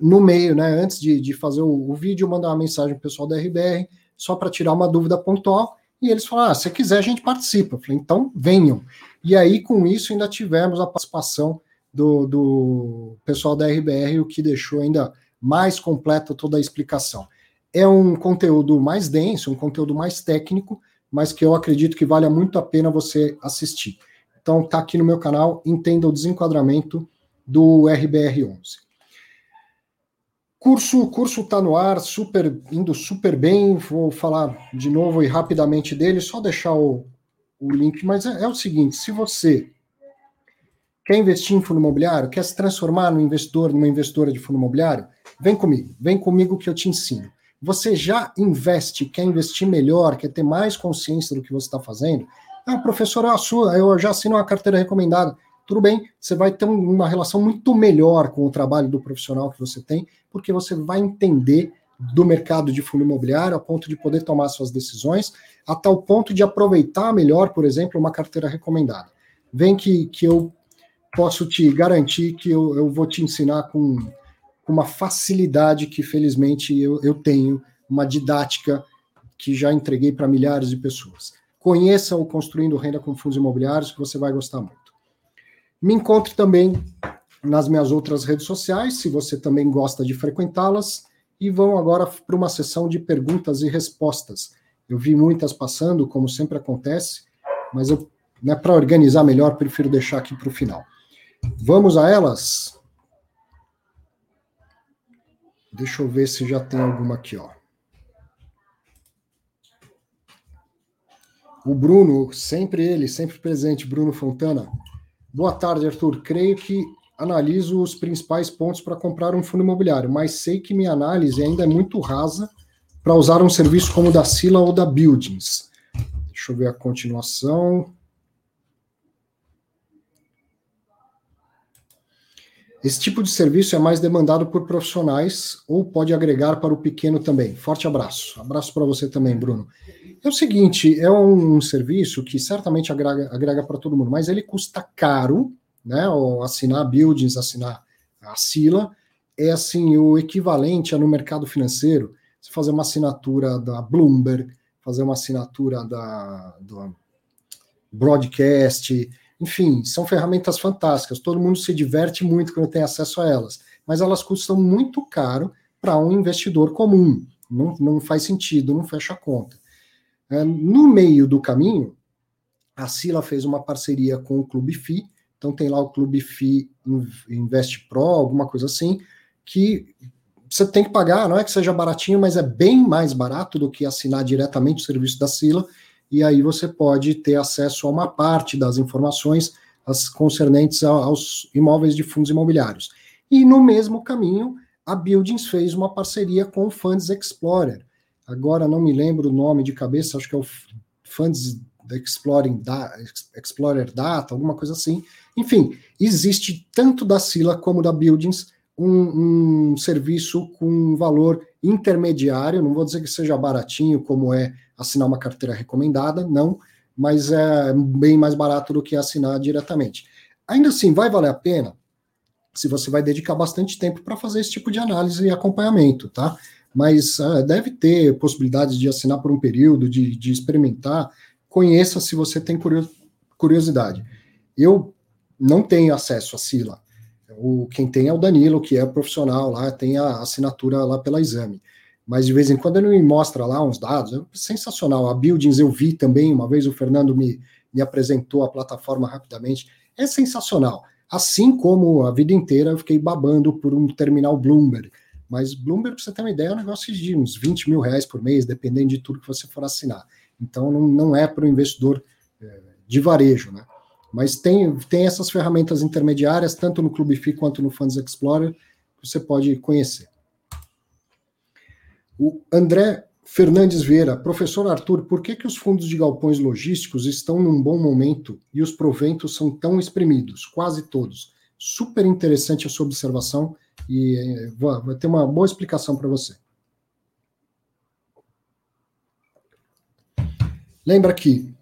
no meio, né, antes de, de fazer o, o vídeo, mandar uma mensagem para o pessoal da RBR, só para tirar uma dúvida pontual, e eles falaram: ah, se quiser, a gente participa. Eu falei, então venham. E aí, com isso, ainda tivemos a participação do, do pessoal da RBR, o que deixou ainda mais completa toda a explicação. É um conteúdo mais denso, um conteúdo mais técnico, mas que eu acredito que vale muito a pena você assistir. Então tá aqui no meu canal, entenda o desenquadramento do RBR11. Curso, curso tá no ar, super indo super bem. Vou falar de novo e rapidamente dele, só deixar o, o link, mas é, é o seguinte, se você quer investir em fundo imobiliário, quer se transformar num investidor, numa investora de fundo imobiliário, vem comigo, vem comigo que eu te ensino. Você já investe, quer investir melhor, quer ter mais consciência do que você está fazendo? Ah, professor, eu, assino, eu já assino uma carteira recomendada. Tudo bem, você vai ter uma relação muito melhor com o trabalho do profissional que você tem, porque você vai entender do mercado de fundo imobiliário a ponto de poder tomar suas decisões, a tal ponto de aproveitar melhor, por exemplo, uma carteira recomendada. Vem que, que eu posso te garantir que eu, eu vou te ensinar com uma facilidade que, felizmente, eu, eu tenho, uma didática que já entreguei para milhares de pessoas. Conheça o Construindo Renda com Fundos Imobiliários, que você vai gostar muito. Me encontre também nas minhas outras redes sociais, se você também gosta de frequentá-las, e vão agora para uma sessão de perguntas e respostas. Eu vi muitas passando, como sempre acontece, mas eu, né, para organizar melhor, prefiro deixar aqui para o final. Vamos a elas? Deixa eu ver se já tem alguma aqui, ó. O Bruno, sempre ele, sempre presente, Bruno Fontana. Boa tarde, Arthur. Creio que analiso os principais pontos para comprar um fundo imobiliário, mas sei que minha análise ainda é muito rasa para usar um serviço como o da Sila ou da Buildings. Deixa eu ver a continuação. Esse tipo de serviço é mais demandado por profissionais ou pode agregar para o pequeno também. Forte abraço. Abraço para você também, Bruno. É o seguinte, é um serviço que certamente agrega, agrega para todo mundo, mas ele custa caro, né? Ou assinar buildings, assinar a Sila, é assim o equivalente a no mercado financeiro, você fazer uma assinatura da Bloomberg, fazer uma assinatura da do broadcast, enfim, são ferramentas fantásticas. Todo mundo se diverte muito quando tem acesso a elas, mas elas custam muito caro para um investidor comum. Não, não faz sentido, não fecha a conta. É, no meio do caminho, a Sila fez uma parceria com o Clube FI, então tem lá o Clube FI Invest Pro, alguma coisa assim, que você tem que pagar, não é que seja baratinho, mas é bem mais barato do que assinar diretamente o serviço da Sila, e aí você pode ter acesso a uma parte das informações as concernentes aos imóveis de fundos imobiliários. E no mesmo caminho, a Buildings fez uma parceria com o Funds Explorer. Agora não me lembro o nome de cabeça, acho que é o Funds Exploring da, Explorer Data, alguma coisa assim. Enfim, existe tanto da Sila como da Buildings um, um serviço com valor intermediário, não vou dizer que seja baratinho, como é assinar uma carteira recomendada, não, mas é bem mais barato do que assinar diretamente. Ainda assim, vai valer a pena se você vai dedicar bastante tempo para fazer esse tipo de análise e acompanhamento, tá? Mas uh, deve ter possibilidades de assinar por um período, de, de experimentar. Conheça se você tem curiosidade. Eu não tenho acesso a Sila. o, quem tem é o Danilo, que é profissional lá, tem a assinatura lá pela exame. Mas de vez em quando ele me mostra lá uns dados, é sensacional. A Buildings eu vi também, uma vez o Fernando me, me apresentou a plataforma rapidamente, é sensacional. Assim como a vida inteira eu fiquei babando por um terminal Bloomberg. Mas Bloomberg, para você ter uma ideia, é um negócio de uns 20 mil reais por mês, dependendo de tudo que você for assinar. Então não, não é para o investidor é, de varejo, né? Mas tem, tem essas ferramentas intermediárias, tanto no Clube FI quanto no Funds Explorer, que você pode conhecer. O André Fernandes Vieira, professor Arthur, por que, que os fundos de galpões logísticos estão num bom momento e os proventos são tão exprimidos? Quase todos. Super interessante a sua observação e eh, vou ter uma boa explicação para você. Lembra que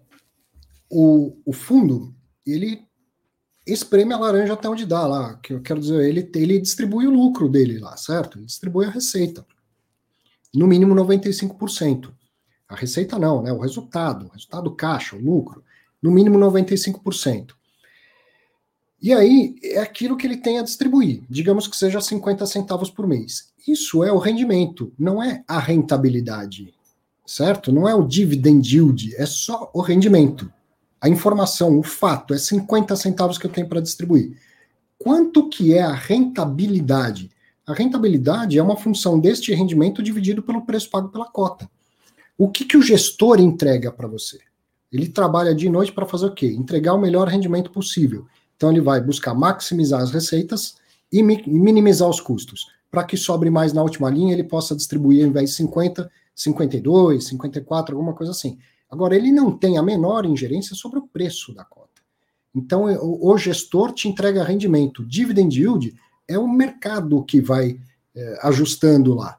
o, o fundo ele espreme a laranja até onde dá lá. Que eu quero dizer, ele, ele distribui o lucro dele lá, certo? Ele distribui a receita. No mínimo 95%. A receita não, né? O resultado, o resultado caixa, o lucro, no mínimo 95%. E aí é aquilo que ele tem a distribuir, digamos que seja 50 centavos por mês. Isso é o rendimento, não é a rentabilidade, certo? Não é o dividend yield, é só o rendimento. A informação, o fato, é 50 centavos que eu tenho para distribuir. Quanto que é a rentabilidade? A rentabilidade é uma função deste rendimento dividido pelo preço pago pela cota. O que, que o gestor entrega para você? Ele trabalha de noite para fazer o quê? Entregar o melhor rendimento possível. Então ele vai buscar maximizar as receitas e minimizar os custos. Para que sobre mais na última linha, ele possa distribuir, ao invés de 50, 52, 54, alguma coisa assim. Agora, ele não tem a menor ingerência sobre o preço da cota. Então, o, gestor te entrega rendimento. Dividend yield é o mercado que vai é, ajustando lá.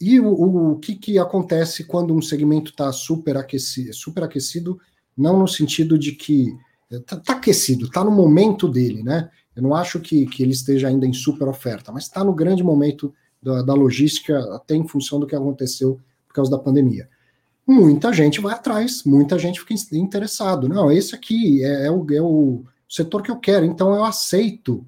E o, o, o, que, que acontece quando um segmento está superaquecido, superaquecido, não no sentido de que está é, tá aquecido, está no momento dele, né? Eu não acho que, que ele esteja ainda em super oferta, mas está no grande momento da, da logística, até em função do que aconteceu por causa da pandemia muita gente vai atrás, muita gente fica interessado. Não, esse aqui é, é, o, é o setor que eu quero, então eu aceito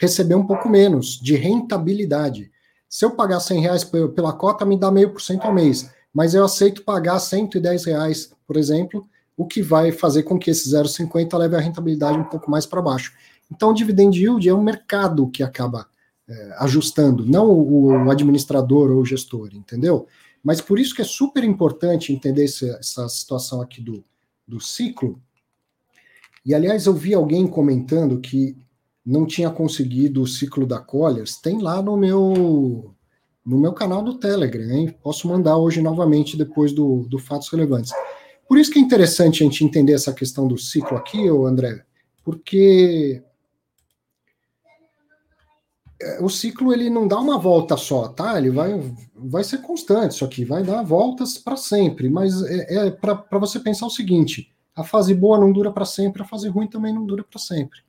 receber um pouco menos de rentabilidade. Se eu pagar 100 reais pela cota, me dá meio por cento ao mês, mas eu aceito pagar 110 reais, por exemplo, o que vai fazer com que esse 0,50 leve a rentabilidade um pouco mais para baixo. Então, o dividend yield é o mercado que acaba é, ajustando, não o, o administrador ou o gestor, entendeu? Mas por isso que é super importante entender essa, essa situação aqui do, do ciclo. E, aliás, eu vi alguém comentando que não tinha conseguido o ciclo da Colliers. Tem lá no meu no meu canal do Telegram, hein? Posso mandar hoje novamente depois do, do Fatos Relevantes. Por isso que é interessante a gente entender essa questão do ciclo aqui, André, porque o ciclo ele não dá uma volta só, tá? Ele vai, vai ser constante, isso aqui vai dar voltas para sempre, mas é, é para você pensar o seguinte: a fase boa não dura para sempre, a fase ruim também não dura para sempre,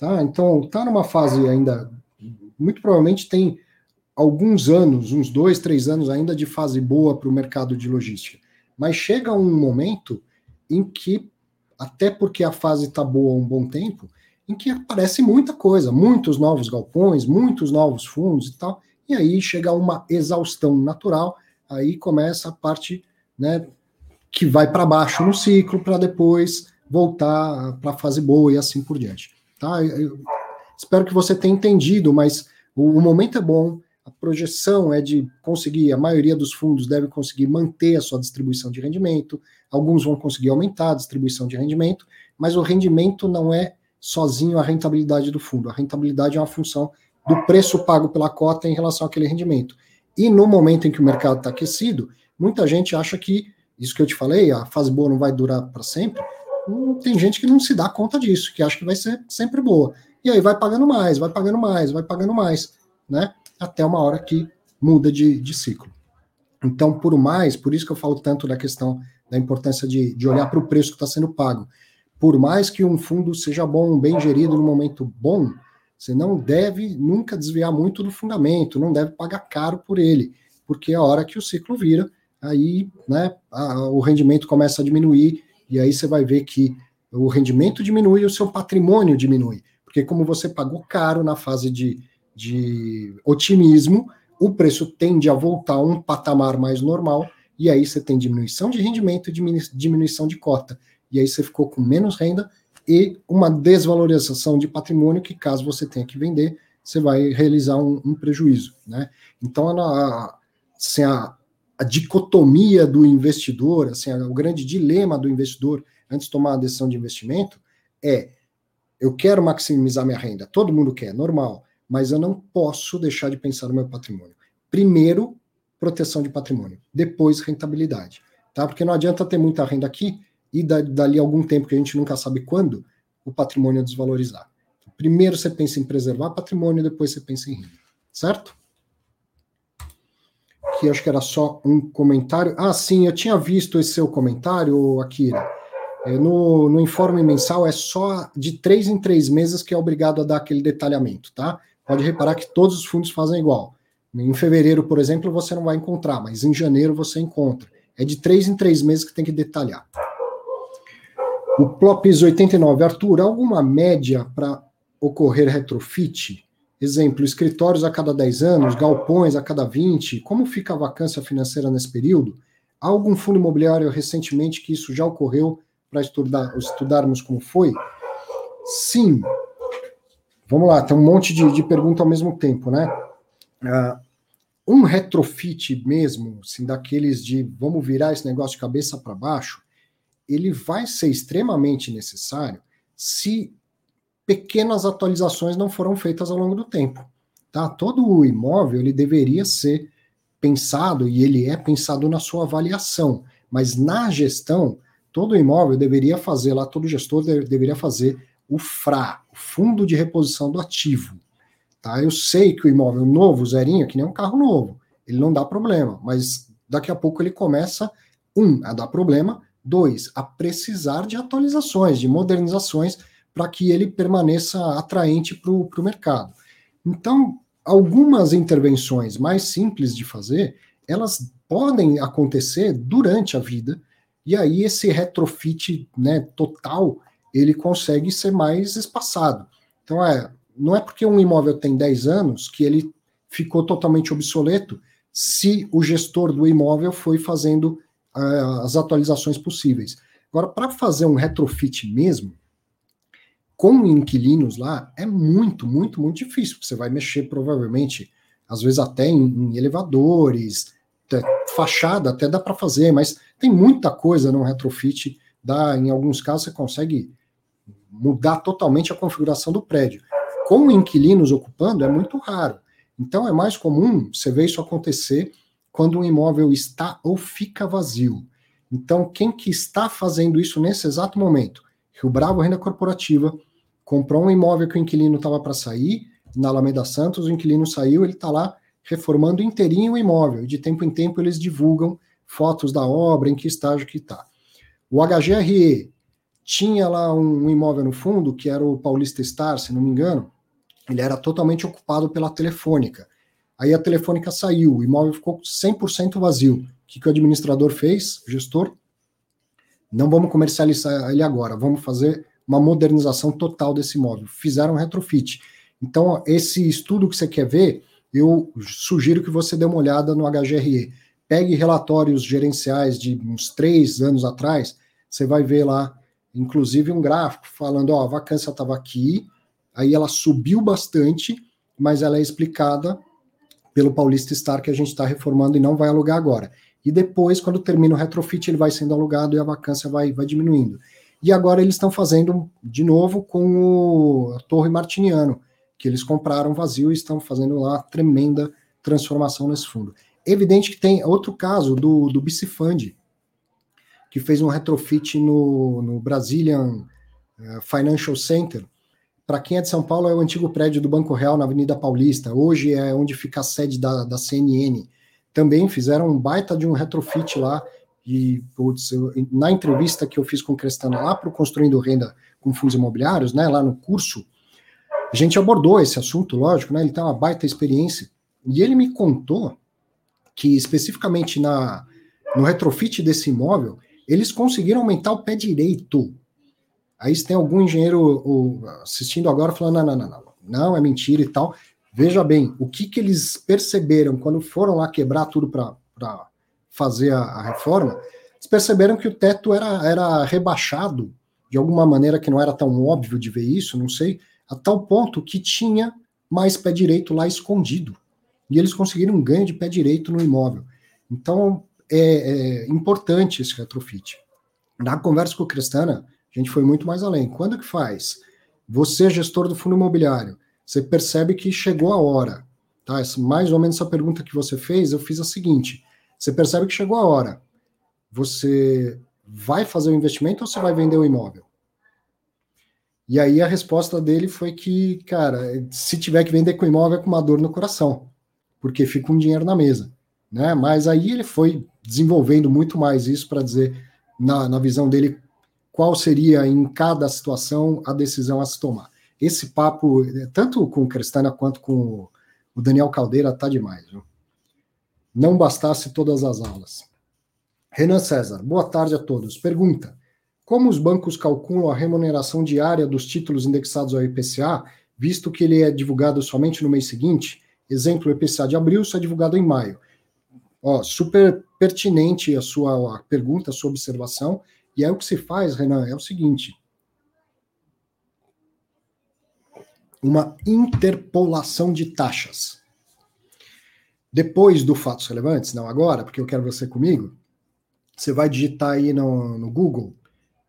tá? Então, tá numa fase ainda, muito provavelmente tem alguns anos, uns dois, três anos ainda de fase boa para o mercado de logística, mas chega um momento em que, até porque a fase está boa um bom tempo, em que aparece muita coisa, muitos novos galpões, muitos novos fundos e tal, e aí chega uma exaustão natural, aí começa a parte né, que vai para baixo no ciclo para depois voltar para a fase boa e assim por diante. Tá? Eu espero que você tenha entendido, mas o, o momento é bom, a projeção é de conseguir, a maioria dos fundos deve conseguir manter a sua distribuição de rendimento, alguns vão conseguir aumentar a distribuição de rendimento, mas o rendimento não é sozinho a rentabilidade do fundo. A rentabilidade é uma função do preço pago pela cota em relação àquele rendimento. E no momento em que o mercado está aquecido, muita gente acha que, isso que eu te falei, a fase boa não vai durar para sempre. Hum, tem gente que não se dá conta disso, que acha que vai ser sempre boa. E aí vai pagando mais, vai pagando mais, vai pagando mais, né? Até uma hora que muda de, de ciclo. Então, por mais, por isso que eu falo tanto da questão da importância de, de olhar para o preço que está sendo pago por mais que um fundo seja bom, bem gerido no momento bom, você não deve nunca desviar muito do fundamento, não deve pagar caro por ele, porque a hora que o ciclo vira, aí né, a, o rendimento começa a diminuir, e aí você vai ver que o rendimento diminui e o seu patrimônio diminui. Porque como você pagou caro na fase de, de otimismo, o preço tende a voltar a um patamar mais normal, e aí você tem diminuição de rendimento e diminuição de cota. E aí você ficou com menos renda e uma desvalorização de patrimônio que, caso você tenha que vender, você vai realizar um, um prejuízo. Né? Então, a, assim, a, a dicotomia do investidor, assim, o grande dilema do investidor antes de tomar a decisão de investimento é eu quero maximizar minha renda, todo mundo quer, normal, mas eu não posso deixar de pensar no meu patrimônio. Primeiro, proteção de patrimônio, depois rentabilidade, tá? Porque não adianta ter muita renda aqui e dali algum tempo que a gente nunca sabe quando o patrimônio desvalorizar. Primeiro você pensa em preservar patrimônio, depois você pensa em renda, certo? Aqui acho que era só um comentário. Ah, sim, eu tinha visto esse seu comentário, Akira. É, no, no informe mensal é só de três em três meses que é obrigado a dar aquele detalhamento, tá? Pode reparar que todos os fundos fazem igual. Em fevereiro, por exemplo, você não vai encontrar, mas em janeiro você encontra. É de três em três meses que tem que detalhar. O Plopis 89, Arthur, alguma média para ocorrer retrofit? Exemplo, escritórios a cada 10 anos, galpões a cada 20. Como fica a vacância financeira nesse período? Há algum fundo imobiliário recentemente que isso já ocorreu para estudar, estudarmos como foi? Sim. Vamos lá, tem um monte de, de pergunta ao mesmo tempo, né? Uh, um retrofit mesmo, assim, daqueles de vamos virar esse negócio de cabeça para baixo, ele vai ser extremamente necessário se pequenas atualizações não foram feitas ao longo do tempo. Tá? Todo o imóvel ele deveria ser pensado e ele é pensado na sua avaliação, mas na gestão todo imóvel deveria fazer lá, todo gestor deveria fazer o FRA, o Fundo de Reposição do Ativo. Tá? Eu sei que o imóvel novo, zerinho, é que nem um carro novo, ele não dá problema, mas daqui a pouco ele começa, um, a dar problema, dois, a precisar de atualizações, de modernizações, para que ele permaneça atraente para o mercado. Então, algumas intervenções mais simples de fazer, elas podem acontecer durante a vida, e aí esse retrofit né, total ele consegue ser mais espaçado. Então, é, não é porque um imóvel tem 10 anos que ele ficou totalmente obsoleto se o gestor do imóvel foi fazendo uh, as atualizações possíveis. Agora, para fazer um retrofit mesmo, com inquilinos lá, é muito, muito, muito difícil. Você vai mexer provavelmente, às vezes até em, em elevadores, fachada até dá para fazer, mas tem muita coisa no retrofit. Dá, em alguns casos você consegue mudar totalmente a configuração do prédio. Com inquilinos ocupando é muito raro. Então é mais comum você ver isso acontecer quando um imóvel está ou fica vazio. Então quem que está fazendo isso nesse exato momento? Rio Bravo Renda Corporativa comprou um imóvel que o inquilino estava para sair, na Alameda Santos, o inquilino saiu, ele está lá reformando inteirinho o imóvel. De tempo em tempo eles divulgam fotos da obra, em que estágio que está. O HGRE tinha lá um, imóvel no fundo, que era o Paulista Star, se não me engano, ele era totalmente ocupado pela Telefônica. Aí a Telefônica saiu, o imóvel ficou 100% vazio. O que, que o administrador fez, gestor? Não vamos comercializar ele agora, vamos fazer uma modernização total desse imóvel. Fizeram retrofit. Então, esse estudo que você quer ver, eu sugiro que você dê uma olhada no HGRE. Pegue relatórios gerenciais de uns três anos atrás, você vai ver lá, inclusive, um gráfico falando: ó, a vacância estava aqui, aí ela subiu bastante, mas ela é explicada pelo Paulista Star que a gente está reformando e não vai alugar agora. E depois, quando termina o retrofit, ele vai sendo alugado e a vacância vai, vai diminuindo. E agora eles estão fazendo de novo com o, Torre Martiniano, que eles compraram vazio e estão fazendo lá tremenda transformação nesse fundo. Evidente que tem outro caso do, do Bicifund, que fez um retrofit no, no Brazilian uh, Financial Center. Para quem é de São Paulo, é o antigo prédio do Banco Real na Avenida Paulista. Hoje é onde fica a sede da, da CNN. Também fizeram um baita de um retrofit lá. E putz, eu, na entrevista que eu fiz com o Crestana lá para o Construindo Renda com Fundos Imobiliários, né, lá no curso, a gente abordou esse assunto, lógico, né? Ele tem uma baita experiência. E ele me contou que especificamente na, no retrofit desse imóvel, eles conseguiram aumentar o pé direito. Aí tem algum engenheiro assistindo agora falando, não, não, não, não, não, é mentira e tal. Veja bem, o que, que eles perceberam quando foram lá quebrar tudo para fazer a, a, reforma, eles perceberam que o teto era, era rebaixado de alguma maneira que não era tão óbvio de ver isso, não sei, a tal ponto que tinha mais pé direito lá escondido. E eles conseguiram um ganho de pé direito no imóvel. Então, é, é importante esse retrofit. Na conversa com o Cristana, a gente foi muito mais além. Quando que faz? Você, gestor do fundo imobiliário, você percebe que chegou a hora. Tá? Mais ou menos essa pergunta que você fez, eu fiz a seguinte: você percebe que chegou a hora. Você vai fazer o investimento ou você vai vender o imóvel? E aí a resposta dele foi que, cara, se tiver que vender com imóvel é com uma dor no coração, porque fica um dinheiro na mesa. Né? Mas aí ele foi desenvolvendo muito mais isso para dizer, na, na visão dele, qual seria em cada situação a decisão a se tomar. Esse papo, tanto com o Cristana quanto com o Daniel Caldeira, tá demais. Viu? Não bastasse todas as aulas. Renan César, boa tarde a todos. Pergunta: Como os bancos calculam a remuneração diária dos títulos indexados ao IPCA, visto que ele é divulgado somente no mês seguinte? Exemplo, o IPCA de abril só é divulgado em maio. Ó, super pertinente a sua pergunta, a sua observação. E aí o que se faz, Renan, é o seguinte: uma interpolação de taxas. Depois do fatos relevantes, não agora, porque eu quero você comigo, você vai digitar aí no, no Google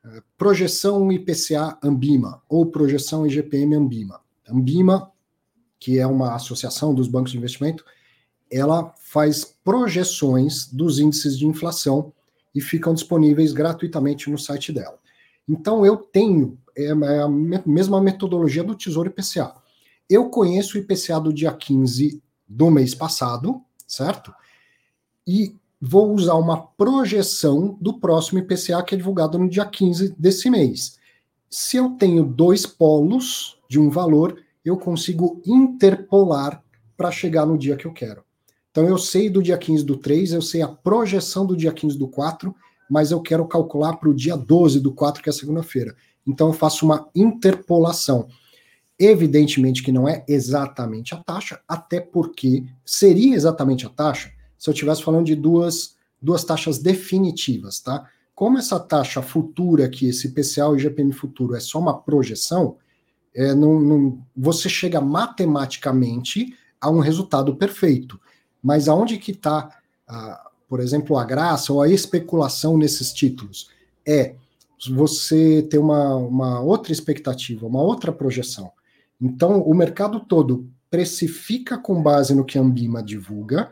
uh, projeção IPCA Ambima ou projeção IGPM Ambima. Ambima, que é uma associação dos bancos de investimento, ela faz projeções dos índices de inflação e ficam disponíveis gratuitamente no site dela. Então eu tenho é, é a mesma metodologia do Tesouro IPCA. Eu conheço o IPCA do dia 15 do mês passado, certo? E vou usar uma projeção do próximo IPCA que é divulgado no dia 15 desse mês. Se eu tenho dois polos de um valor, eu consigo interpolar para chegar no dia que eu quero. Então eu sei do dia 15 do 3, eu sei a projeção do dia 15 do 4, mas eu quero calcular para o dia 12 do 4, que é segunda-feira. Então eu faço uma interpolação. Evidentemente que não é exatamente a taxa, até porque seria exatamente a taxa se eu estivesse falando de duas, duas taxas definitivas, tá? Como essa taxa futura aqui, esse PCA e GPM futuro, é só uma projeção, é, não, não, você chega matematicamente a um resultado perfeito. Mas aonde que está, por exemplo, a graça ou a especulação nesses títulos? É você ter uma, uma outra expectativa, uma outra projeção. Então, o mercado todo precifica com base no que a Ambima divulga,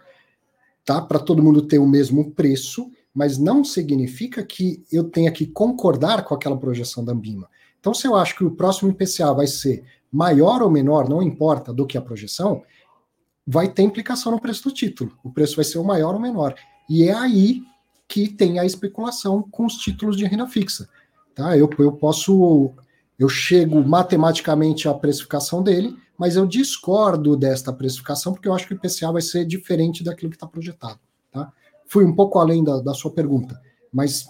tá? Para todo mundo ter o mesmo preço, mas não significa que eu tenha que concordar com aquela projeção da Ambima. Então, se eu acho que o próximo IPCA vai ser maior ou menor, não importa do que a projeção, vai ter implicação no preço do título. O preço vai ser o maior ou menor. E é aí que tem a especulação com os títulos de renda fixa. Tá? Eu, eu posso, eu chego matematicamente à precificação dele, mas eu discordo desta precificação porque eu acho que o IPCA vai ser diferente daquilo que está projetado. Tá? Fui um pouco além da, da sua pergunta, mas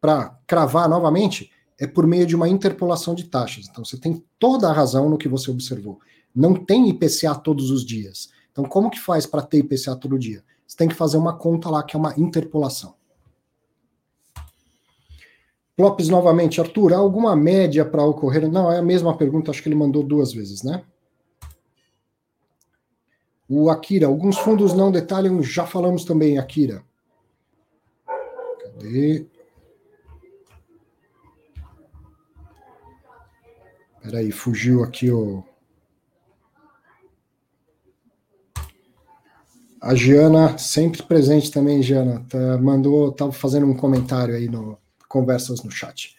para cravar novamente, é por meio de uma interpolação de taxas. Então você tem toda a razão no que você observou. Não tem IPCA todos os dias. Então, como que faz para ter IPCA todo dia? Você tem que fazer uma conta lá que é uma interpolação. Lopes novamente, Arthur, há alguma média para ocorrer? Não, é a mesma pergunta, acho que ele mandou duas vezes, né? O Akira, alguns fundos não detalham, já falamos também, Akira. Cadê? Peraí, fugiu aqui o. A Giana, sempre presente também, Giana, tá, mandou, estava fazendo um comentário aí no conversas no chat.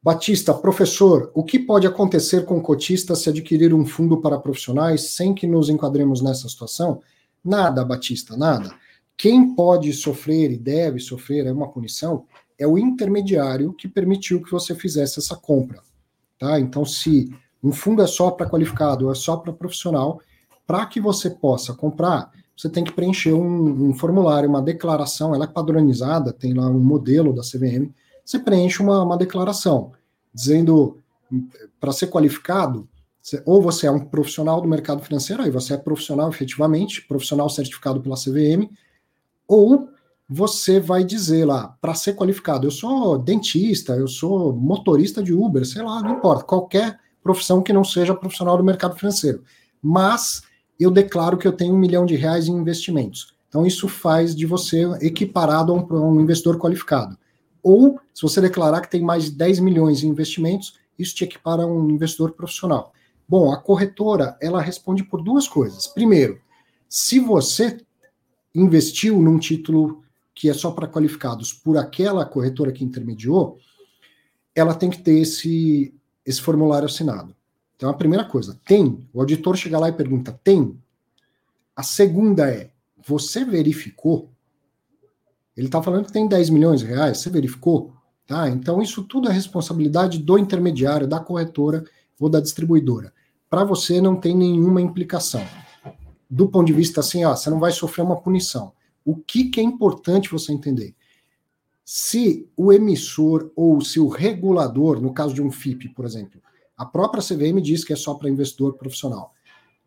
Batista, professor, o que pode acontecer com o cotista se adquirir um fundo para profissionais sem que nos enquadremos nessa situação? Nada, Batista, nada. Quem pode sofrer e deve sofrer é uma punição é o intermediário que permitiu que você fizesse essa compra. Tá? Então, se um fundo é só para qualificado ou é só para profissional, para que você possa comprar, você tem que preencher um, um, formulário, uma declaração, ela é padronizada, tem lá um modelo da CVM, você preenche uma, uma declaração dizendo para ser qualificado, ou você é um profissional do mercado financeiro, aí você é profissional efetivamente, profissional certificado pela CVM, ou você vai dizer lá, para ser qualificado, eu sou dentista, eu sou motorista de Uber, sei lá, não importa, qualquer profissão que não seja profissional do mercado financeiro. Mas eu declaro que eu tenho um milhão de reais em investimentos. Então, isso faz de você equiparado a um, a um investidor qualificado. Ou, se você declarar que tem mais de 10 milhões em investimentos, isso te equipara a um investidor profissional. Bom, a corretora, ela responde por duas coisas. Primeiro, se você investiu num título que é só para qualificados por aquela corretora que intermediou, ela tem que ter esse, esse formulário assinado. Então, a primeira coisa, tem. O auditor chega lá e pergunta, tem? A segunda é, você verificou? Ele está falando que tem 10 milhões de reais, você verificou? Tá? Então, isso tudo é responsabilidade do intermediário, da corretora ou da distribuidora. Para você não tem nenhuma implicação. Do ponto de vista assim, ó, você não vai sofrer uma punição. O que, que é importante você entender? Se o emissor ou se o regulador, no caso de um FIP, por exemplo, a própria CVM diz que é só para investidor profissional.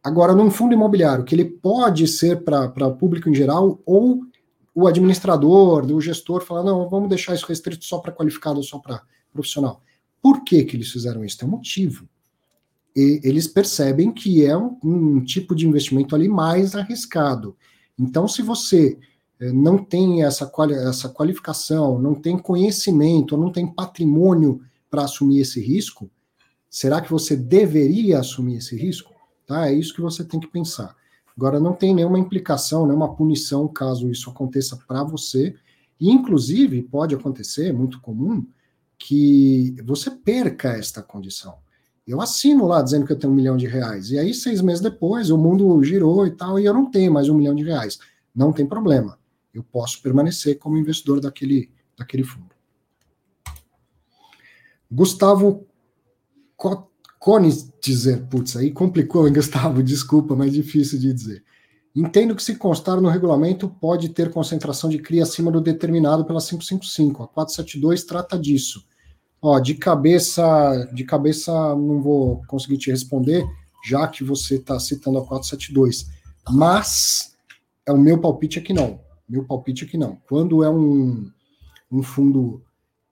Agora, num fundo imobiliário, que ele pode ser para o público em geral, ou o administrador, o gestor, fala: não, vamos deixar isso restrito só para qualificado só para profissional. Por que, que eles fizeram isso? Tem um motivo. E eles percebem que é um, um tipo de investimento ali mais arriscado. Então, se você é, não tem essa, quali essa qualificação, não tem conhecimento, não tem patrimônio para assumir esse risco, será que você deveria assumir esse risco? Tá? É isso que você tem que pensar. Agora, não tem nenhuma implicação, nenhuma punição caso isso aconteça para você. E, inclusive, pode acontecer, é muito comum, que você perca esta condição. Eu assino lá dizendo que eu tenho um milhão de reais. E aí, seis meses depois, o mundo girou e tal, e eu não tenho mais um milhão de reais. Não tem problema eu posso permanecer como investidor daquele, daquele fundo. Gustavo Cones dizer, putz, aí complicou, hein, Gustavo? Desculpa, mas difícil de dizer. Entendo que se constar no regulamento pode ter concentração de CRI acima do determinado pela 555. A 472 trata disso. Ó, de cabeça, de cabeça não vou conseguir te responder, já que você está citando a 472. Mas é o meu palpite é não. Meu palpite é não. Quando é um, um fundo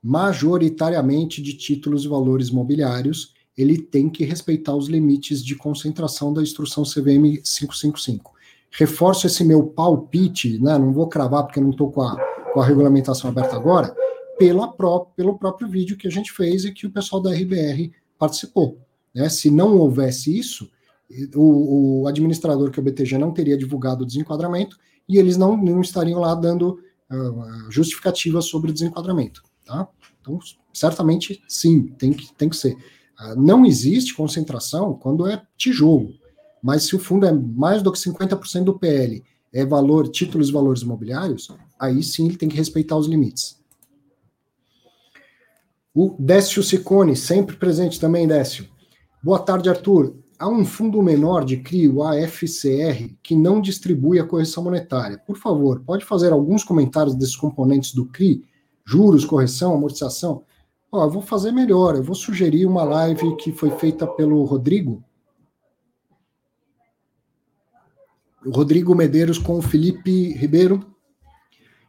majoritariamente de títulos e valores mobiliários, ele tem que respeitar os limites de concentração da instrução CVM 555. Reforço esse meu palpite, né, não vou cravar porque não estou com a, com a regulamentação aberta agora, pela pró pelo próprio vídeo que a gente fez e que o pessoal da RBR participou. Né? Se não houvesse isso, o, o administrador que é o BTG não teria divulgado o desenquadramento e eles não, não estariam lá dando uh, justificativa sobre o desenquadramento. Tá? Então, certamente, sim, tem que, tem que ser. Uh, não existe concentração quando é tijolo, mas se o fundo é mais do que 50% do PL, é valor, títulos e valores imobiliários, aí sim ele tem que respeitar os limites. O Décio Sicone, sempre presente também, Décio. Boa tarde, Arthur há um fundo menor de CRI, o AFCR, que não distribui a correção monetária. Por favor, pode fazer alguns comentários desses componentes do CRI? Juros, correção, amortização? Ó, eu vou fazer melhor, eu vou sugerir uma live que foi feita pelo Rodrigo. O Rodrigo Medeiros com o Felipe Ribeiro.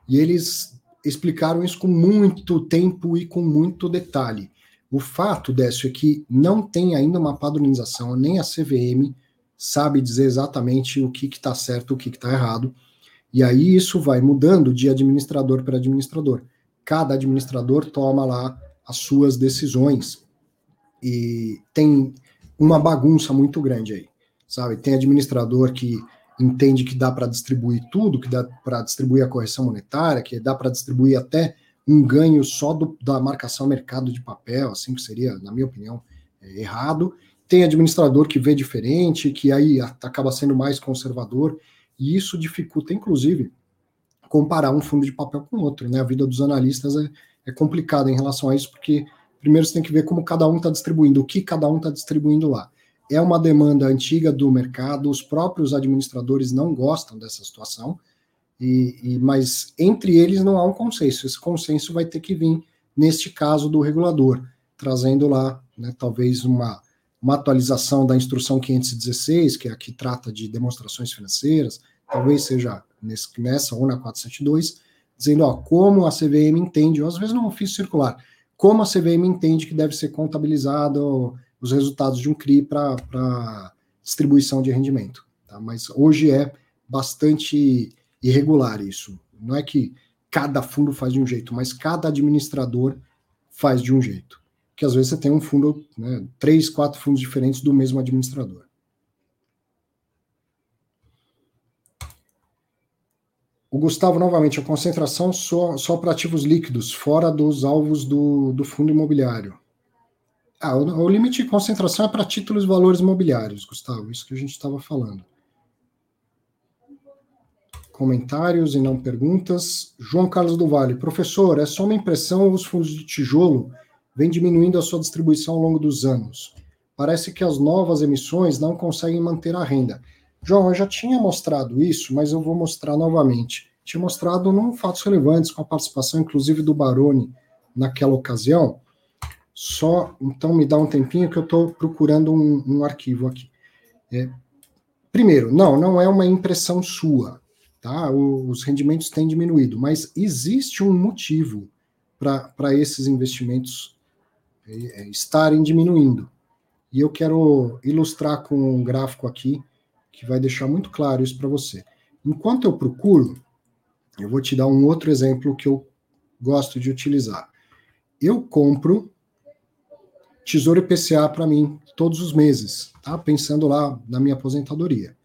E eles explicaram isso com muito tempo e com muito detalhe. O fato, Décio, é que não tem ainda uma padronização, nem a CVM sabe dizer exatamente o que está certo, o que está errado. E aí isso vai mudando de administrador para administrador. Cada administrador toma lá as suas decisões. E tem uma bagunça muito grande aí, sabe? Tem administrador que entende que dá para distribuir tudo, que dá para distribuir a correção monetária, que dá para distribuir até um ganho só do, da marcação mercado de papel, assim que seria, na minha opinião, é, errado. Tem administrador que vê diferente, que aí acaba sendo mais conservador, e isso dificulta, inclusive, comparar um fundo de papel com outro. Né? A vida dos analistas é, é complicada em relação a isso, porque primeiro você tem que ver como cada um está distribuindo, o que cada um está distribuindo lá. É uma demanda antiga do mercado, os próprios administradores não gostam dessa situação, e, e, mas entre eles não há um consenso. Esse consenso vai ter que vir, neste caso, do regulador, trazendo lá né, talvez uma, uma atualização da instrução 516, que é a que trata de demonstrações financeiras, talvez seja nesse, nessa ou na 472, dizendo ó, como a CVM entende, ou às vezes no ofício circular, como a CVM entende que deve ser contabilizado os resultados de um CRI para distribuição de rendimento. Tá? Mas hoje é bastante irregular isso. Não é que cada fundo faz de um jeito, mas cada administrador faz de um jeito. Que às vezes você tem um fundo, né, três, quatro fundos diferentes do mesmo administrador. O Gustavo, novamente, a concentração só, só para ativos líquidos, fora dos alvos do, do fundo imobiliário. Ah, o, o limite de concentração é para títulos e valores imobiliários, Gustavo, isso que a gente estava falando. Comentários e não perguntas. João Carlos do Vale, professor, é só uma impressão os fundos de tijolo vêm diminuindo a sua distribuição ao longo dos anos? Parece que as novas emissões não conseguem manter a renda. João, eu já tinha mostrado isso, mas eu vou mostrar novamente. Tinha mostrado num fatos relevantes, com a participação, inclusive, do Baroni naquela ocasião. Só, então, me dá um tempinho que eu estou procurando um, um, arquivo aqui. É, primeiro, não, não é uma impressão sua, tá? Os rendimentos têm diminuído, mas existe um motivo para esses investimentos é, é, estarem diminuindo. E eu quero ilustrar com um gráfico aqui que vai deixar muito claro isso para você. Enquanto eu procuro, eu vou te dar um outro exemplo que eu gosto de utilizar. Eu compro Tesouro IPCA para mim todos os meses, tá? Pensando lá na minha aposentadoria.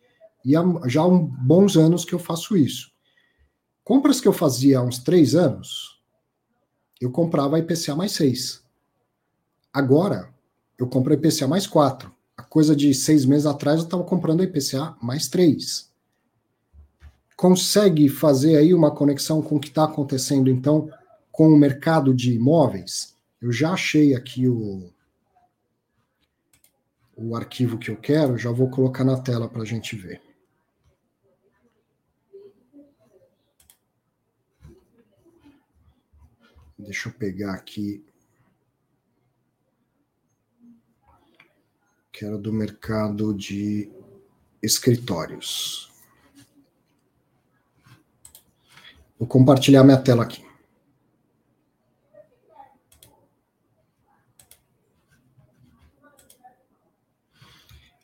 E há, já há bons anos que eu faço isso. Compras que eu fazia há uns três anos, eu comprava IPCA mais seis. Agora, eu compro IPCA mais quatro a coisa de seis meses atrás eu estava comprando IPCA mais três. Consegue fazer aí uma conexão com o que está acontecendo, então, com o mercado de imóveis? Eu já achei aqui o, o arquivo que eu quero, já vou colocar na tela para a gente ver. Deixa eu pegar aqui que era do mercado de escritórios. Vou compartilhar minha tela aqui.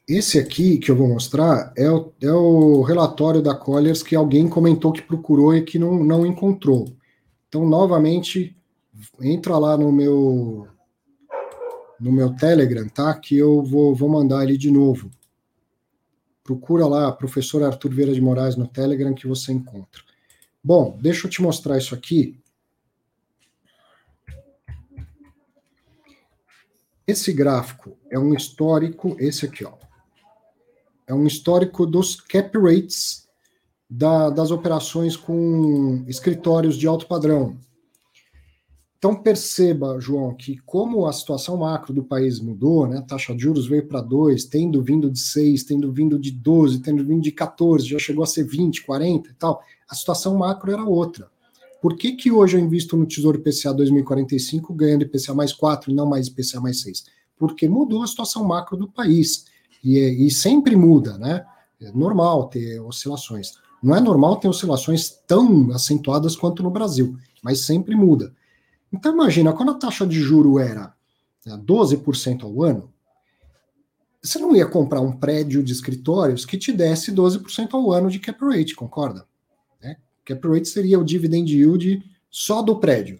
Esse aqui que eu vou mostrar é o, é o relatório da Colliers que alguém comentou que procurou e que não, não encontrou. Então, novamente, entra lá no meu no meu Telegram, tá? Que eu vou, vou mandar ele de novo. Procura lá, professor Arthur Vieira de Moraes no Telegram que você encontra. Bom, deixa eu te mostrar isso aqui. Esse gráfico é um histórico, esse aqui, ó. É um histórico dos cap rates da, das operações com escritórios de alto padrão. Então perceba, João, que como a situação macro do país mudou, né? A taxa de juros veio para 2, tendo vindo de 6, tendo vindo de 12, tendo vindo de 14, já chegou a ser 20, 40 e tal. A situação macro era outra. Por que, que hoje eu invisto no Tesouro IPCA 2045 ganhando IPCA mais 4 e não mais IPCA mais 6? Porque mudou a situação macro do país. E, e sempre muda, né? É normal ter oscilações. Não é normal ter oscilações tão acentuadas quanto no Brasil, mas sempre muda. Então imagina, quando a taxa de juro era 12% né, ao ano, você não ia comprar um prédio de escritórios que te desse 12% ao ano de cap rate, concorda? Né? Cap rate seria o dividend yield só do prédio.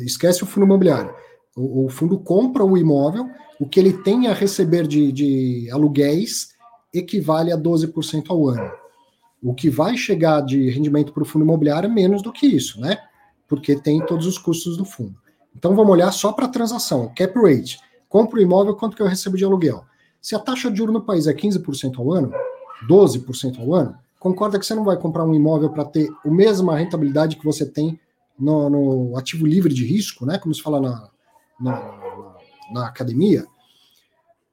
Esquece o fundo imobiliário. O, o fundo compra o imóvel, o que ele tem a receber de, de aluguéis equivale a 12% ao ano. O que vai chegar de rendimento para o fundo imobiliário é menos do que isso, né? Porque tem todos os custos do fundo. Então vamos olhar só para a transação, cap rate. Compro o imóvel, quanto que eu recebo de aluguel? Se a taxa de juros no país é 15% ao ano, 12% ao ano, concorda que você não vai comprar um imóvel para ter a mesma rentabilidade que você tem no, no, ativo livre de risco, né? Como se fala na, na, na academia.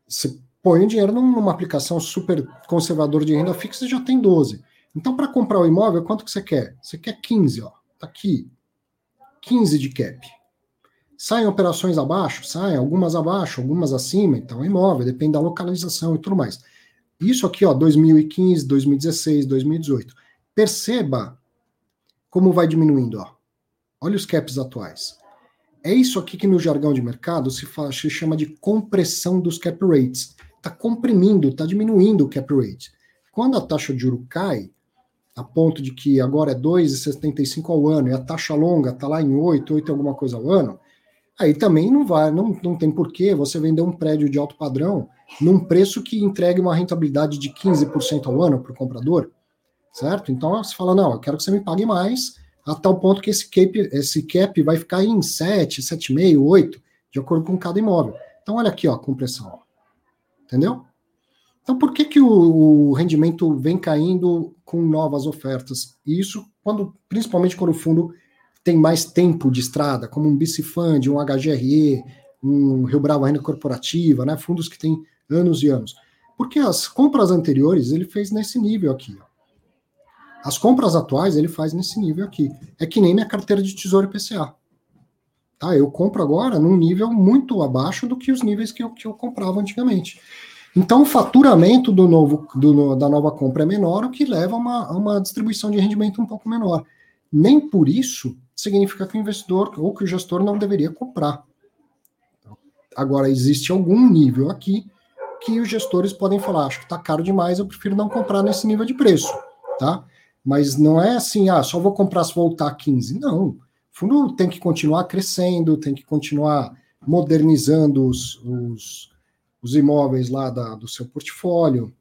Você põe o dinheiro numa aplicação super conservadora de renda fixa e já tem 12. Então, para comprar o imóvel, quanto que você quer? Você quer 15, ó. Tá aqui. 15 de cap. Saem operações abaixo? Saem, algumas abaixo, algumas acima, então imóvel, depende da localização e tudo mais. Isso aqui, ó, 2015, 2016, 2018. Perceba como vai diminuindo, ó. Olha os caps atuais. É isso aqui que no jargão de mercado se, fala, se chama de compressão dos cap rates. Está comprimindo, está diminuindo o cap rate. Quando a taxa de juro cai, a ponto de que agora é 2,75 ao ano e a taxa longa está lá em 8, 8 alguma coisa ao ano, aí também não vai, não, não tem porquê você vender um prédio de alto padrão num preço que entregue uma rentabilidade de 15% ao ano para o comprador, certo? Então você fala, não, eu quero que você me pague mais, a tal ponto que esse cap, esse cap vai ficar em 7, 7,5, 8, de acordo com cada imóvel. Então olha aqui, ó, compressão. Entendeu? Então, por que, que o, o, rendimento vem caindo com novas ofertas? E isso, quando, principalmente quando o fundo tem mais tempo de estrada, como um Bicifund, um HGRE, um Rio Bravo Renda Corporativa, né, fundos que têm anos e anos. Porque as compras anteriores ele fez nesse nível aqui. Ó. As compras atuais ele faz nesse nível aqui. É que nem minha carteira de tesouro IPCA. Tá, eu compro agora num nível muito abaixo do que os níveis que eu, que eu comprava antigamente. Então, o faturamento do novo, do, da nova compra é menor, o que leva a uma, a uma distribuição de rendimento um pouco menor. Nem por isso significa que o investidor ou que o gestor não deveria comprar. Agora, existe algum nível aqui que os gestores podem falar, acho que está caro demais, eu prefiro não comprar nesse nível de preço, tá? Mas não é assim, ah, só vou comprar se voltar a 15. Não. O fundo tem que continuar crescendo, tem que continuar modernizando os, os os imóveis lá da, do seu portfólio.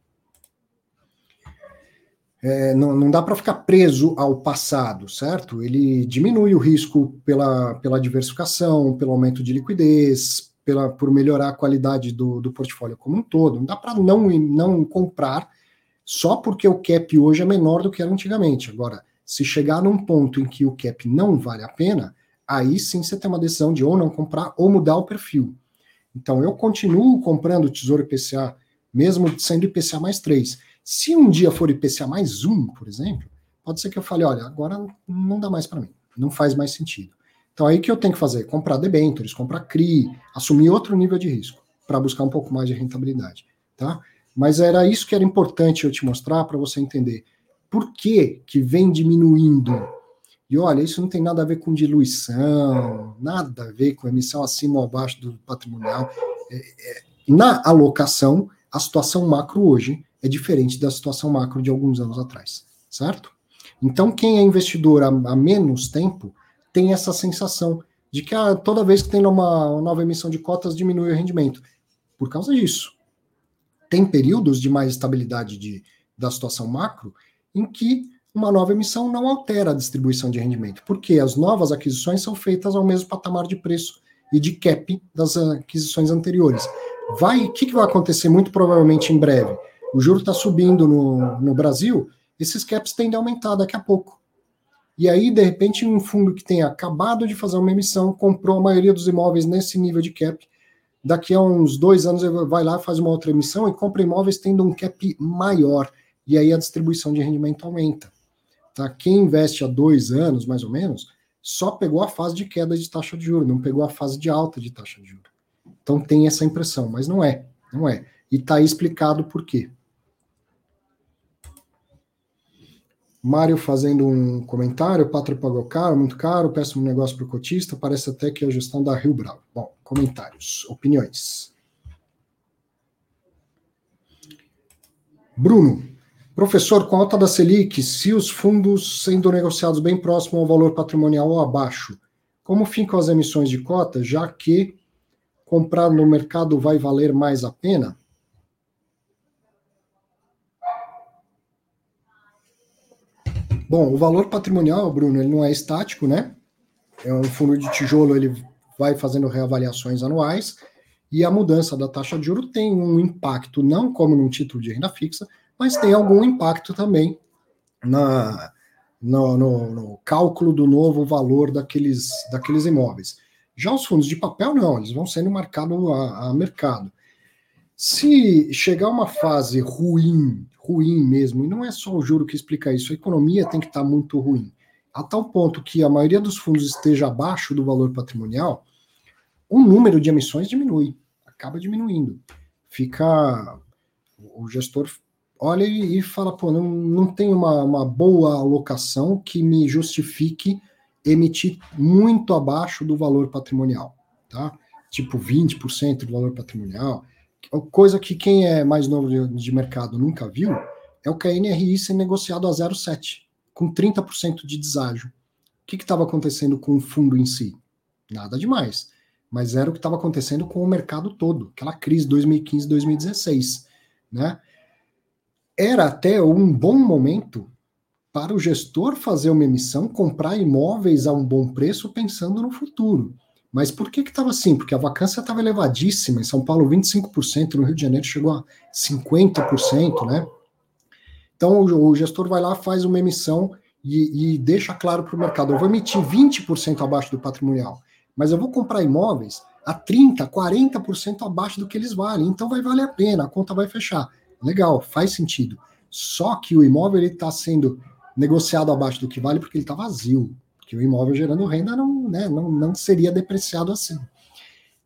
É, não, não, dá para ficar preso ao passado, certo? Ele diminui o risco pela, pela diversificação, pelo aumento de liquidez, pela, por melhorar a qualidade do, do portfólio como um todo. Não dá para não, não comprar só porque o cap hoje é menor do que era antigamente. Agora, se chegar num ponto em que o cap não vale a pena, aí sim você tem uma decisão de ou não comprar ou mudar o perfil. Então, eu continuo comprando Tesouro IPCA, mesmo sendo IPCA mais 3. Se um dia for IPCA mais 1, por exemplo, pode ser que eu fale, olha, agora não dá mais para mim, não faz mais sentido. Então, aí que eu tenho que fazer? Comprar debentures, comprar CRI, assumir outro nível de risco, para buscar um pouco mais de rentabilidade, tá? Mas era isso que era importante eu te mostrar para você entender por que que vem diminuindo e olha, isso não tem nada a ver com diluição, nada a ver com emissão acima ou abaixo do patrimonial. É, é, na alocação, a situação macro hoje é diferente da situação macro de alguns anos atrás, certo? Então, quem é investidor há, há menos tempo tem essa sensação de que ah, toda vez que tem uma, nova emissão de cotas diminui o rendimento. Por causa disso. Tem períodos de mais estabilidade de, da situação macro em que uma nova emissão não altera a distribuição de rendimento, porque as novas aquisições são feitas ao mesmo patamar de preço e de cap das aquisições anteriores. Vai, o que, que vai acontecer muito provavelmente em breve? O juro está subindo no, no Brasil, esses caps tendem a aumentar daqui a pouco. E aí, de repente, um fundo que tenha acabado de fazer uma emissão, comprou a maioria dos imóveis nesse nível de cap, daqui a uns dois anos ele vai lá, faz uma outra emissão e compra imóveis tendo um cap maior. E aí a distribuição de rendimento aumenta. Tá? Quem investe há dois anos, mais ou menos, só pegou a fase de queda de taxa de juros, não pegou a fase de alta de taxa de juros. Então tem essa impressão, mas não é, não é. E está explicado por quê. Mário fazendo um comentário, Pátria pagou caro, muito caro, péssimo negócio para o cotista, parece até que é a gestão da Rio Bravo. Bom, comentários, opiniões. Bruno, Professor, com a alta da Selic, se os fundos sendo negociados bem próximo ao valor patrimonial ou abaixo, como ficam as emissões de cota, já que comprar no mercado vai valer mais a pena? Bom, o valor patrimonial, Bruno, ele não é estático, né? É um fundo de tijolo, ele vai fazendo reavaliações anuais e a mudança da taxa de juro tem um impacto, não como num título de renda fixa, mas tem algum impacto também na, no, no, no, cálculo do novo valor daqueles, daqueles imóveis. Já os fundos de papel, não, eles vão sendo marcados a, a mercado. Se chegar uma fase ruim, ruim mesmo, e não é só o juro que explica isso, a economia tem que estar muito ruim, a tal ponto que a maioria dos fundos esteja abaixo do valor patrimonial, o número de emissões diminui, acaba diminuindo. Fica. O gestor olha e, fala: pô, não, não tem uma, uma boa alocação que me justifique emitir muito abaixo do valor patrimonial, tá? Tipo 20% do valor patrimonial. Coisa que quem é mais novo de, de mercado nunca viu é o KNRI ser negociado a 0,7, com 30% de deságio. O que estava acontecendo com o fundo em si? Nada demais. Mas era o que estava acontecendo com o mercado todo, aquela crise 2015-2016. Né? Era até um bom momento para o gestor fazer uma emissão, comprar imóveis a um bom preço pensando no futuro. Mas por que estava assim? Porque a vacância estava elevadíssima. Em São Paulo, 25%, no Rio de Janeiro chegou a 50%, né? Então o, o gestor vai lá, faz uma emissão e, e deixa claro para o mercado: eu vou emitir 20% abaixo do patrimonial, mas eu vou comprar imóveis a 30%, 40% abaixo do que eles valem. Então vai valer a pena, a conta vai fechar. Legal, faz sentido. Só que o imóvel está sendo negociado abaixo do que vale porque ele está vazio, porque o imóvel gerando renda não, né, não, não seria depreciado assim.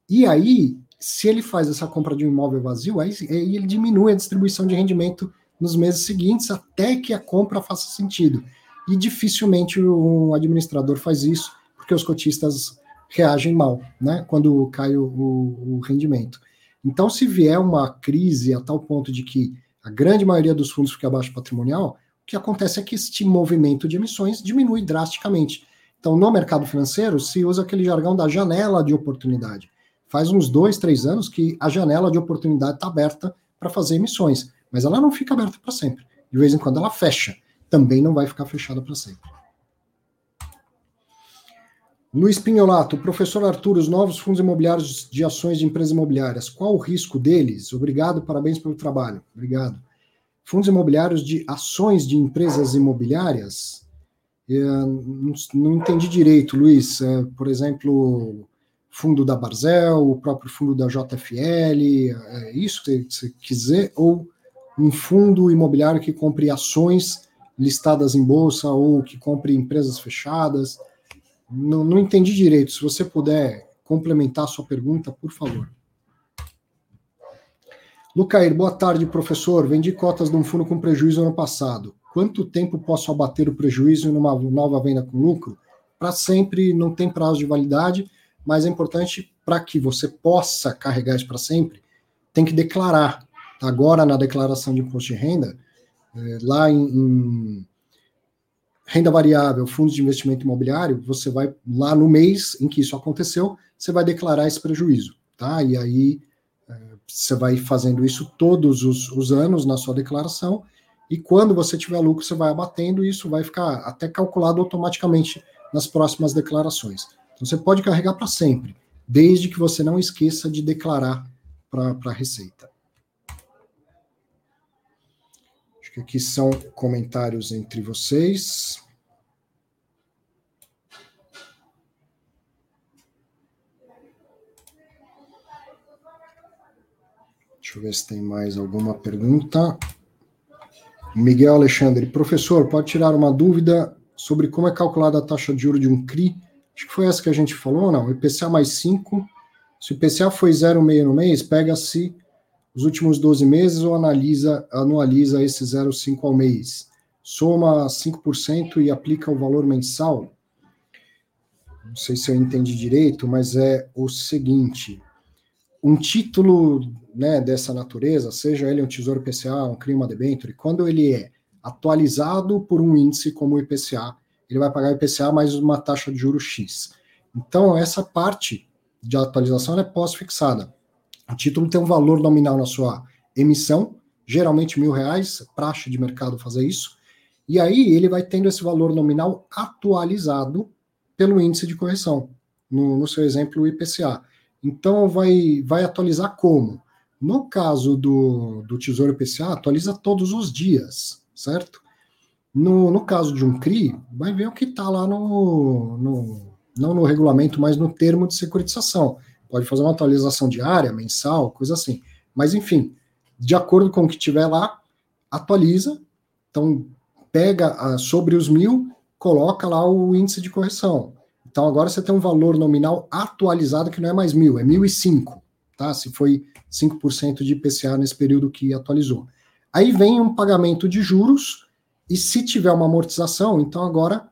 E aí, se ele faz essa compra de um imóvel vazio, aí, aí ele diminui a distribuição de rendimento nos meses seguintes até que a compra faça sentido. E dificilmente um administrador faz isso, porque os cotistas reagem mal, né, quando cai o, o rendimento. Então, se vier uma crise a tal ponto de que a grande maioria dos fundos fica abaixo patrimonial, o que acontece é que este movimento de emissões diminui drasticamente. Então, no mercado financeiro, se usa aquele jargão da janela de oportunidade. Faz uns dois, três anos que a janela de oportunidade está aberta para fazer emissões, mas ela não fica aberta para sempre. De vez em quando ela fecha. Também não vai ficar fechada para sempre. Luiz Pinholato, professor Arthur, os novos fundos imobiliários de ações de empresas imobiliárias, qual o risco deles? Obrigado, parabéns pelo trabalho. Obrigado fundos imobiliários de ações de empresas imobiliárias? Não, não, entendi direito, Luiz. É, por exemplo, fundo da Barzel, o próprio fundo da JFL, é isso que você quiser? Ou um fundo imobiliário que compre ações listadas em bolsa ou que compre empresas fechadas? Não, não entendi direito. Se você puder complementar a sua pergunta, por favor. Lucair, boa tarde, professor. Vendi cotas de um fundo com prejuízo ano passado. Quanto tempo posso abater o prejuízo numa nova venda com lucro? Para sempre, não tem prazo de validade, mas é importante para que você possa carregar isso para sempre, tem que declarar. Agora, na declaração de imposto de renda, é, lá em, em renda variável, fundos de investimento imobiliário, você vai lá no mês em que isso aconteceu, você vai declarar esse prejuízo, tá? E aí você vai fazendo isso todos os, os anos na sua declaração, e quando você tiver lucro, você vai abatendo, e isso vai ficar até calculado automaticamente nas próximas declarações. Então você pode carregar para sempre, desde que você não esqueça de declarar para a Receita. Acho que aqui são comentários entre vocês. Deixa eu ver se tem mais alguma pergunta. Miguel Alexandre, professor, pode tirar uma dúvida sobre como é calculada a taxa de juros de um CRI? Acho que foi essa que a gente falou, não? IPCA mais 5. Se o IPCA foi 0,6 no mês, pega-se os últimos 12 meses ou analisa, anualiza esse 0,5 ao mês. Soma 5% e aplica o valor mensal. Não sei se eu entendi direito, mas é o seguinte: um título né, dessa natureza, seja ele um tesouro IPCA, um CRI, debenture, quando ele é atualizado por um índice como o IPCA, ele vai pagar IPCA mais uma taxa de juros X. Então, essa parte de atualização é pós-fixada. O título tem um valor nominal na sua emissão, geralmente mil reais, praxe de mercado fazer isso, e aí ele vai tendo esse valor nominal atualizado pelo índice de correção, no, no seu exemplo, o IPCA. Então, vai, vai atualizar como? No caso do, do Tesouro IPCA, atualiza todos os dias, certo? No, no caso de um CRI, vai ver o que está lá no, no, não no regulamento, mas no termo de securitização. Pode fazer uma atualização diária, mensal, coisa assim. Mas, enfim, de acordo com o que tiver lá, atualiza. Então, pega sobre os mil, coloca lá o índice de correção Então agora você tem um valor nominal atualizado que não é mais mil, é mil e cinco, tá? Se foi 5% de IPCA nesse período que atualizou. Aí vem um pagamento de juros, e se tiver uma amortização, então agora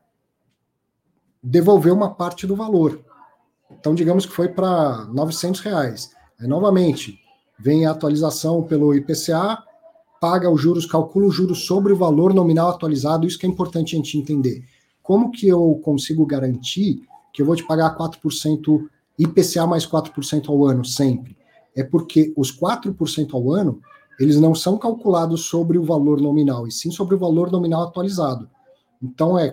devolver uma parte do valor. Então, digamos que foi para 900 reais. Aí, novamente, vem a atualização pelo IPCA, paga os juros, calcula os juros sobre o valor nominal atualizado. Isso que é importante a gente entender. Como que eu consigo garantir que eu vou te pagar 4% IPCA mais 4% ao ano sempre? É porque os 4% ao ano, eles não são calculados sobre o valor nominal, e sim sobre o valor nominal atualizado. Então, é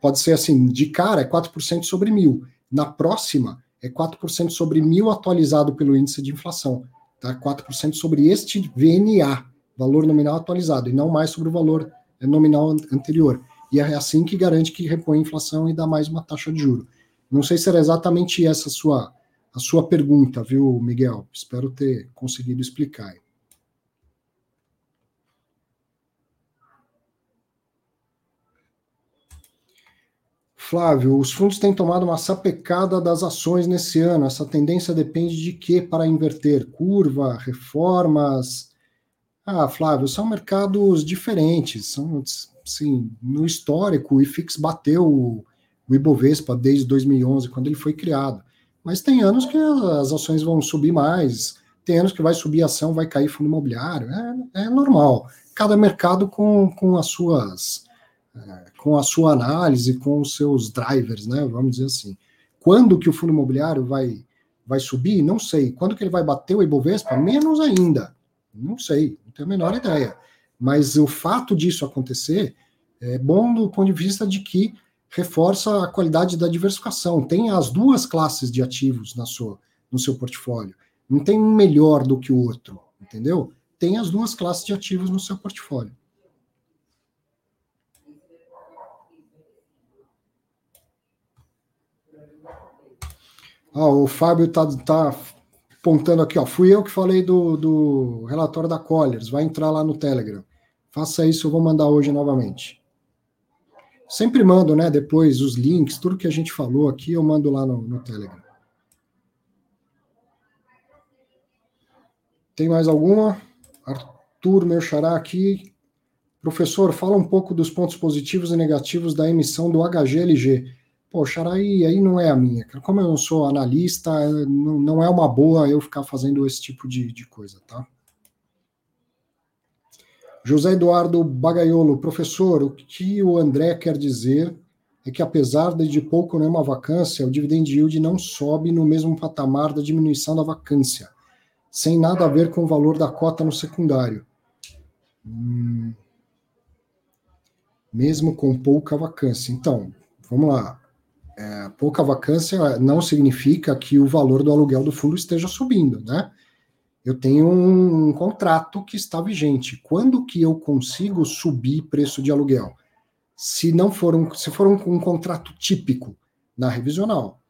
pode ser assim, de cara é 4% sobre mil. Na próxima, é 4% sobre mil atualizado pelo índice de inflação. Tá? 4% sobre este VNA, valor nominal atualizado, e não mais sobre o valor nominal anterior. E é assim que garante que repõe a inflação e dá mais uma taxa de juro. Não sei se era exatamente essa a sua, a sua pergunta, viu, Miguel? Espero ter conseguido explicar. Flávio, os fundos têm tomado uma sapecada das ações nesse ano. Essa tendência depende de quê para inverter? Curva, reformas? Ah, Flávio, são mercados diferentes. São, sim, no histórico, o IFIX bateu o, Ibovespa desde 2011, quando ele foi criado. Mas tem anos que as ações vão subir mais, tem anos que vai subir a ação, vai cair fundo imobiliário. É, é normal. Cada mercado com, com as suas com a sua análise, com os seus drivers, né? Vamos dizer assim. Quando que o fundo imobiliário vai, vai subir? Não sei. Quando que ele vai bater o Ibovespa? Menos ainda. Não sei, não tenho a menor ideia. Mas o fato disso acontecer é bom do ponto de vista de que reforça a qualidade da diversificação. Tem as duas classes de ativos na sua, no seu portfólio. Não tem um melhor do que o outro, entendeu? Tem as duas classes de ativos no seu portfólio. Ah, o Fábio tá, tá apontando aqui, ó. Fui eu que falei do, do relatório da Colliers. Vai entrar lá no Telegram. Faça isso, eu vou mandar hoje novamente. Sempre mando, né? Depois os links, tudo que a gente falou aqui, eu mando lá no, no Telegram. Tem mais alguma? Arthur, meu xará aqui. Professor, fala um pouco dos pontos positivos e negativos da emissão do HGLG poxa, aí, aí não é a minha. Como eu não sou analista, não, não é uma boa eu ficar fazendo esse tipo de, de coisa, tá? José Eduardo Bagaiolo, professor, o que o André quer dizer é que apesar de, de pouco não é uma vacância, o dividend yield não sobe no mesmo patamar da diminuição da vacância, sem nada a ver com o valor da cota no secundário. Hum, mesmo com pouca vacância. Então, vamos lá. É, pouca vacância não significa que o valor do aluguel do fundo esteja subindo, né? Eu tenho um, contrato que está vigente. Quando que eu consigo subir preço de aluguel? Se não for um, se for um, um contrato típico na revisional.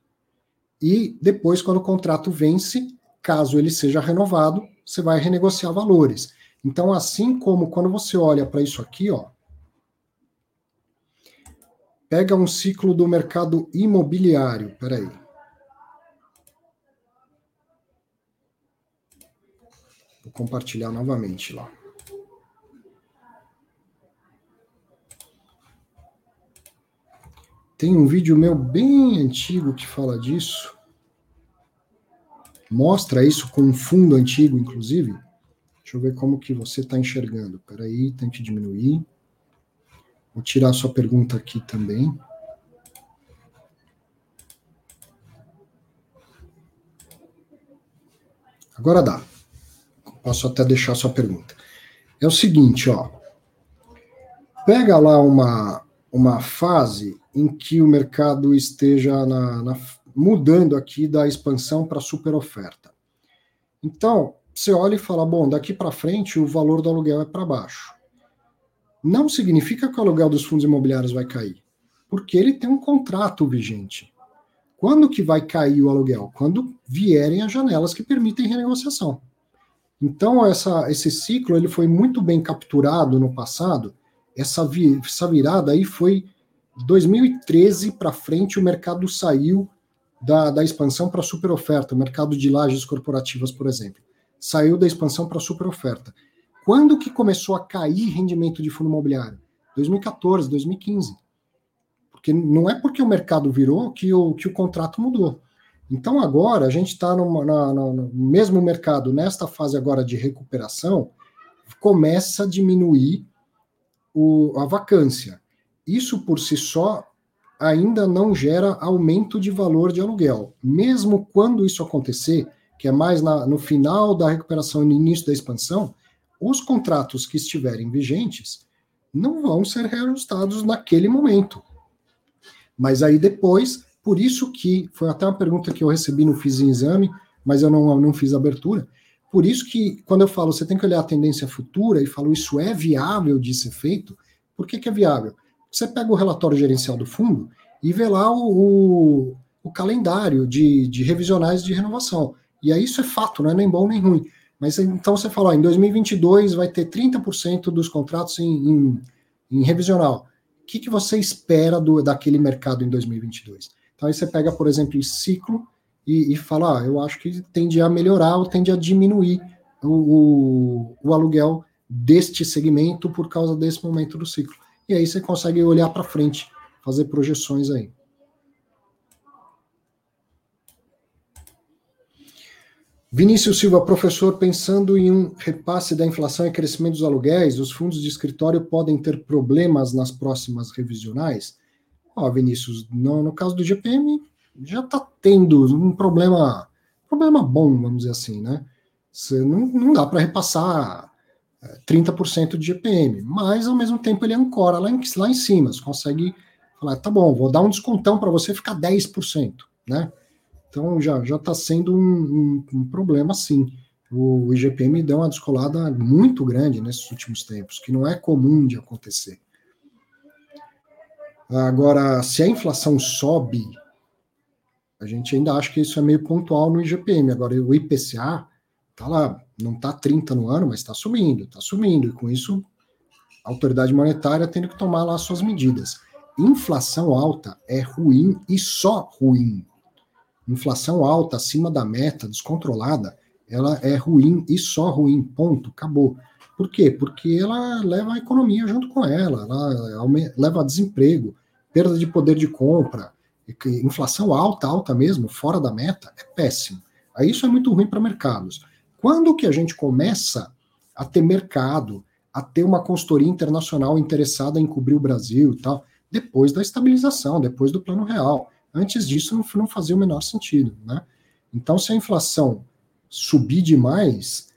E depois, quando o contrato vence, caso ele seja renovado, você vai renegociar valores. Então, assim como quando você olha para isso aqui, ó, Pega um ciclo do mercado imobiliário. Peraí. Compartilhar novamente lá. Tem um vídeo meu bem antigo que fala disso. Mostra isso com um fundo antigo, inclusive. Deixa eu ver como que você está enxergando. Peraí, tem que diminuir. Vou tirar a sua pergunta aqui também. Agora dá. Posso até deixar sua pergunta. É o seguinte, ó. Pega lá uma, uma fase em que o mercado esteja na, na mudando aqui da expansão para super oferta. Então, você olha e fala, bom, daqui para frente o valor do aluguel é para baixo não significa que o aluguel dos fundos imobiliários vai cair, porque ele tem um contrato vigente. Quando que vai cair o aluguel? Quando vierem as janelas que permitem renegociação. Então, essa, esse ciclo ele foi muito bem capturado no passado. Essa, vi, essa virada aí foi 2013 para frente, o mercado saiu da, da expansão para super oferta, o mercado de lajes corporativas, por exemplo. Saiu da expansão para super oferta. Quando que começou a cair rendimento de fundo imobiliário? 2014, 2015. Porque não é porque o mercado virou que o, que o contrato mudou. Então agora a gente está no mesmo mercado, nesta fase agora de recuperação, começa a diminuir o, a vacância. Isso por si só ainda não gera aumento de valor de aluguel. Mesmo quando isso acontecer, que é mais na, no final da recuperação e no início da expansão, os contratos que estiverem vigentes não vão ser reajustados naquele momento. Mas aí depois, por isso que foi até uma pergunta que eu recebi no Fiz em Exame, mas eu não, não fiz abertura. Por isso que, quando eu falo, você tem que olhar a tendência futura e falo, isso é viável de ser feito, por que, que é viável? Você pega o relatório gerencial do fundo e vê lá o, o, o calendário de, de revisionais de renovação. E aí isso é fato, não é nem bom nem ruim. Mas então você fala, ó, em 2022 vai ter 30% dos contratos em, em, em revisional. O que, que você espera do, daquele mercado em 2022? Então aí você pega, por exemplo, esse ciclo e, e fala, ah, eu acho que tende a melhorar ou tende a diminuir o, o, o aluguel deste segmento por causa desse momento do ciclo. E aí você consegue olhar para frente, fazer projeções aí. Vinícius Silva, professor, pensando em um repasse da inflação e crescimento dos aluguéis, os fundos de escritório podem ter problemas nas próximas revisionais? Ó, Vinícius, no, no caso do GPM, já está tendo um problema, problema bom, vamos dizer assim, né? Você não, não dá para repassar 30% é, de GPM, mas ao mesmo tempo ele ancora lá em, lá em cima, você consegue falar, tá bom, vou dar um descontão para você ficar 10%, né? Então já já está sendo um, um, um, problema sim. O IGPM deu uma descolada muito grande nesses últimos tempos, que não é comum de acontecer. Agora, se a inflação sobe, a gente ainda acha que isso é meio pontual no IGPM. Agora, o IPCA tá lá, não está 30 no ano, mas está subindo, está subindo, e com isso a autoridade monetária tendo que tomar lá suas medidas. Inflação alta é ruim e só ruim inflação alta, acima da meta, descontrolada, ela é ruim e só ruim, ponto, acabou. Por quê? Porque ela leva a economia junto com ela, ela leva desemprego, perda de poder de compra, inflação alta, alta mesmo, fora da meta, é péssimo. Aí isso é muito ruim para mercados. Quando que a gente começa a ter mercado, a ter uma consultoria internacional interessada em cobrir o Brasil e tal? Depois da estabilização, depois do plano real. Antes disso, não, não fazia o menor sentido. Né? Então, se a inflação subir demais,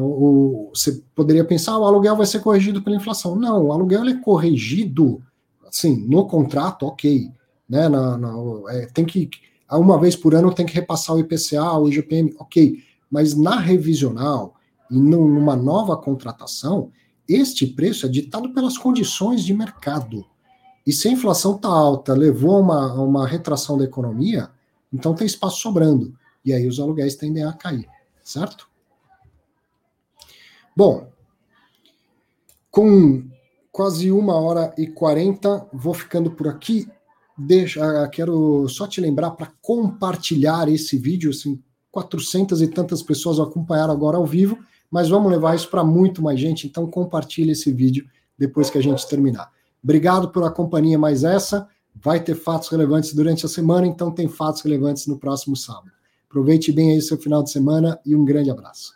o, você poderia pensar, ah, o aluguel vai ser corrigido pela inflação. Não, o aluguel é corrigido, assim, no contrato, ok. Né, na, na, é, tem que, uma vez por ano tem que repassar o IPCA, o IGPM, ok. Mas na revisional e numa nova contratação, este preço é ditado pelas condições de mercado. E se a inflação está alta, levou a uma, uma retração da economia, então tem espaço sobrando. E aí os aluguéis tendem a cair, certo? Bom, com quase uma hora e quarenta, vou ficando por aqui. Deixa, ah, quero só te lembrar para compartilhar esse vídeo, assim, 400 e tantas pessoas acompanharam agora ao vivo, mas vamos levar isso para muito mais gente, então compartilhe esse vídeo depois que a gente terminar. Obrigado pela companhia mais essa. Vai ter fatos relevantes durante a semana, então tem fatos relevantes no próximo sábado. Aproveite bem aí seu final de semana e um grande abraço.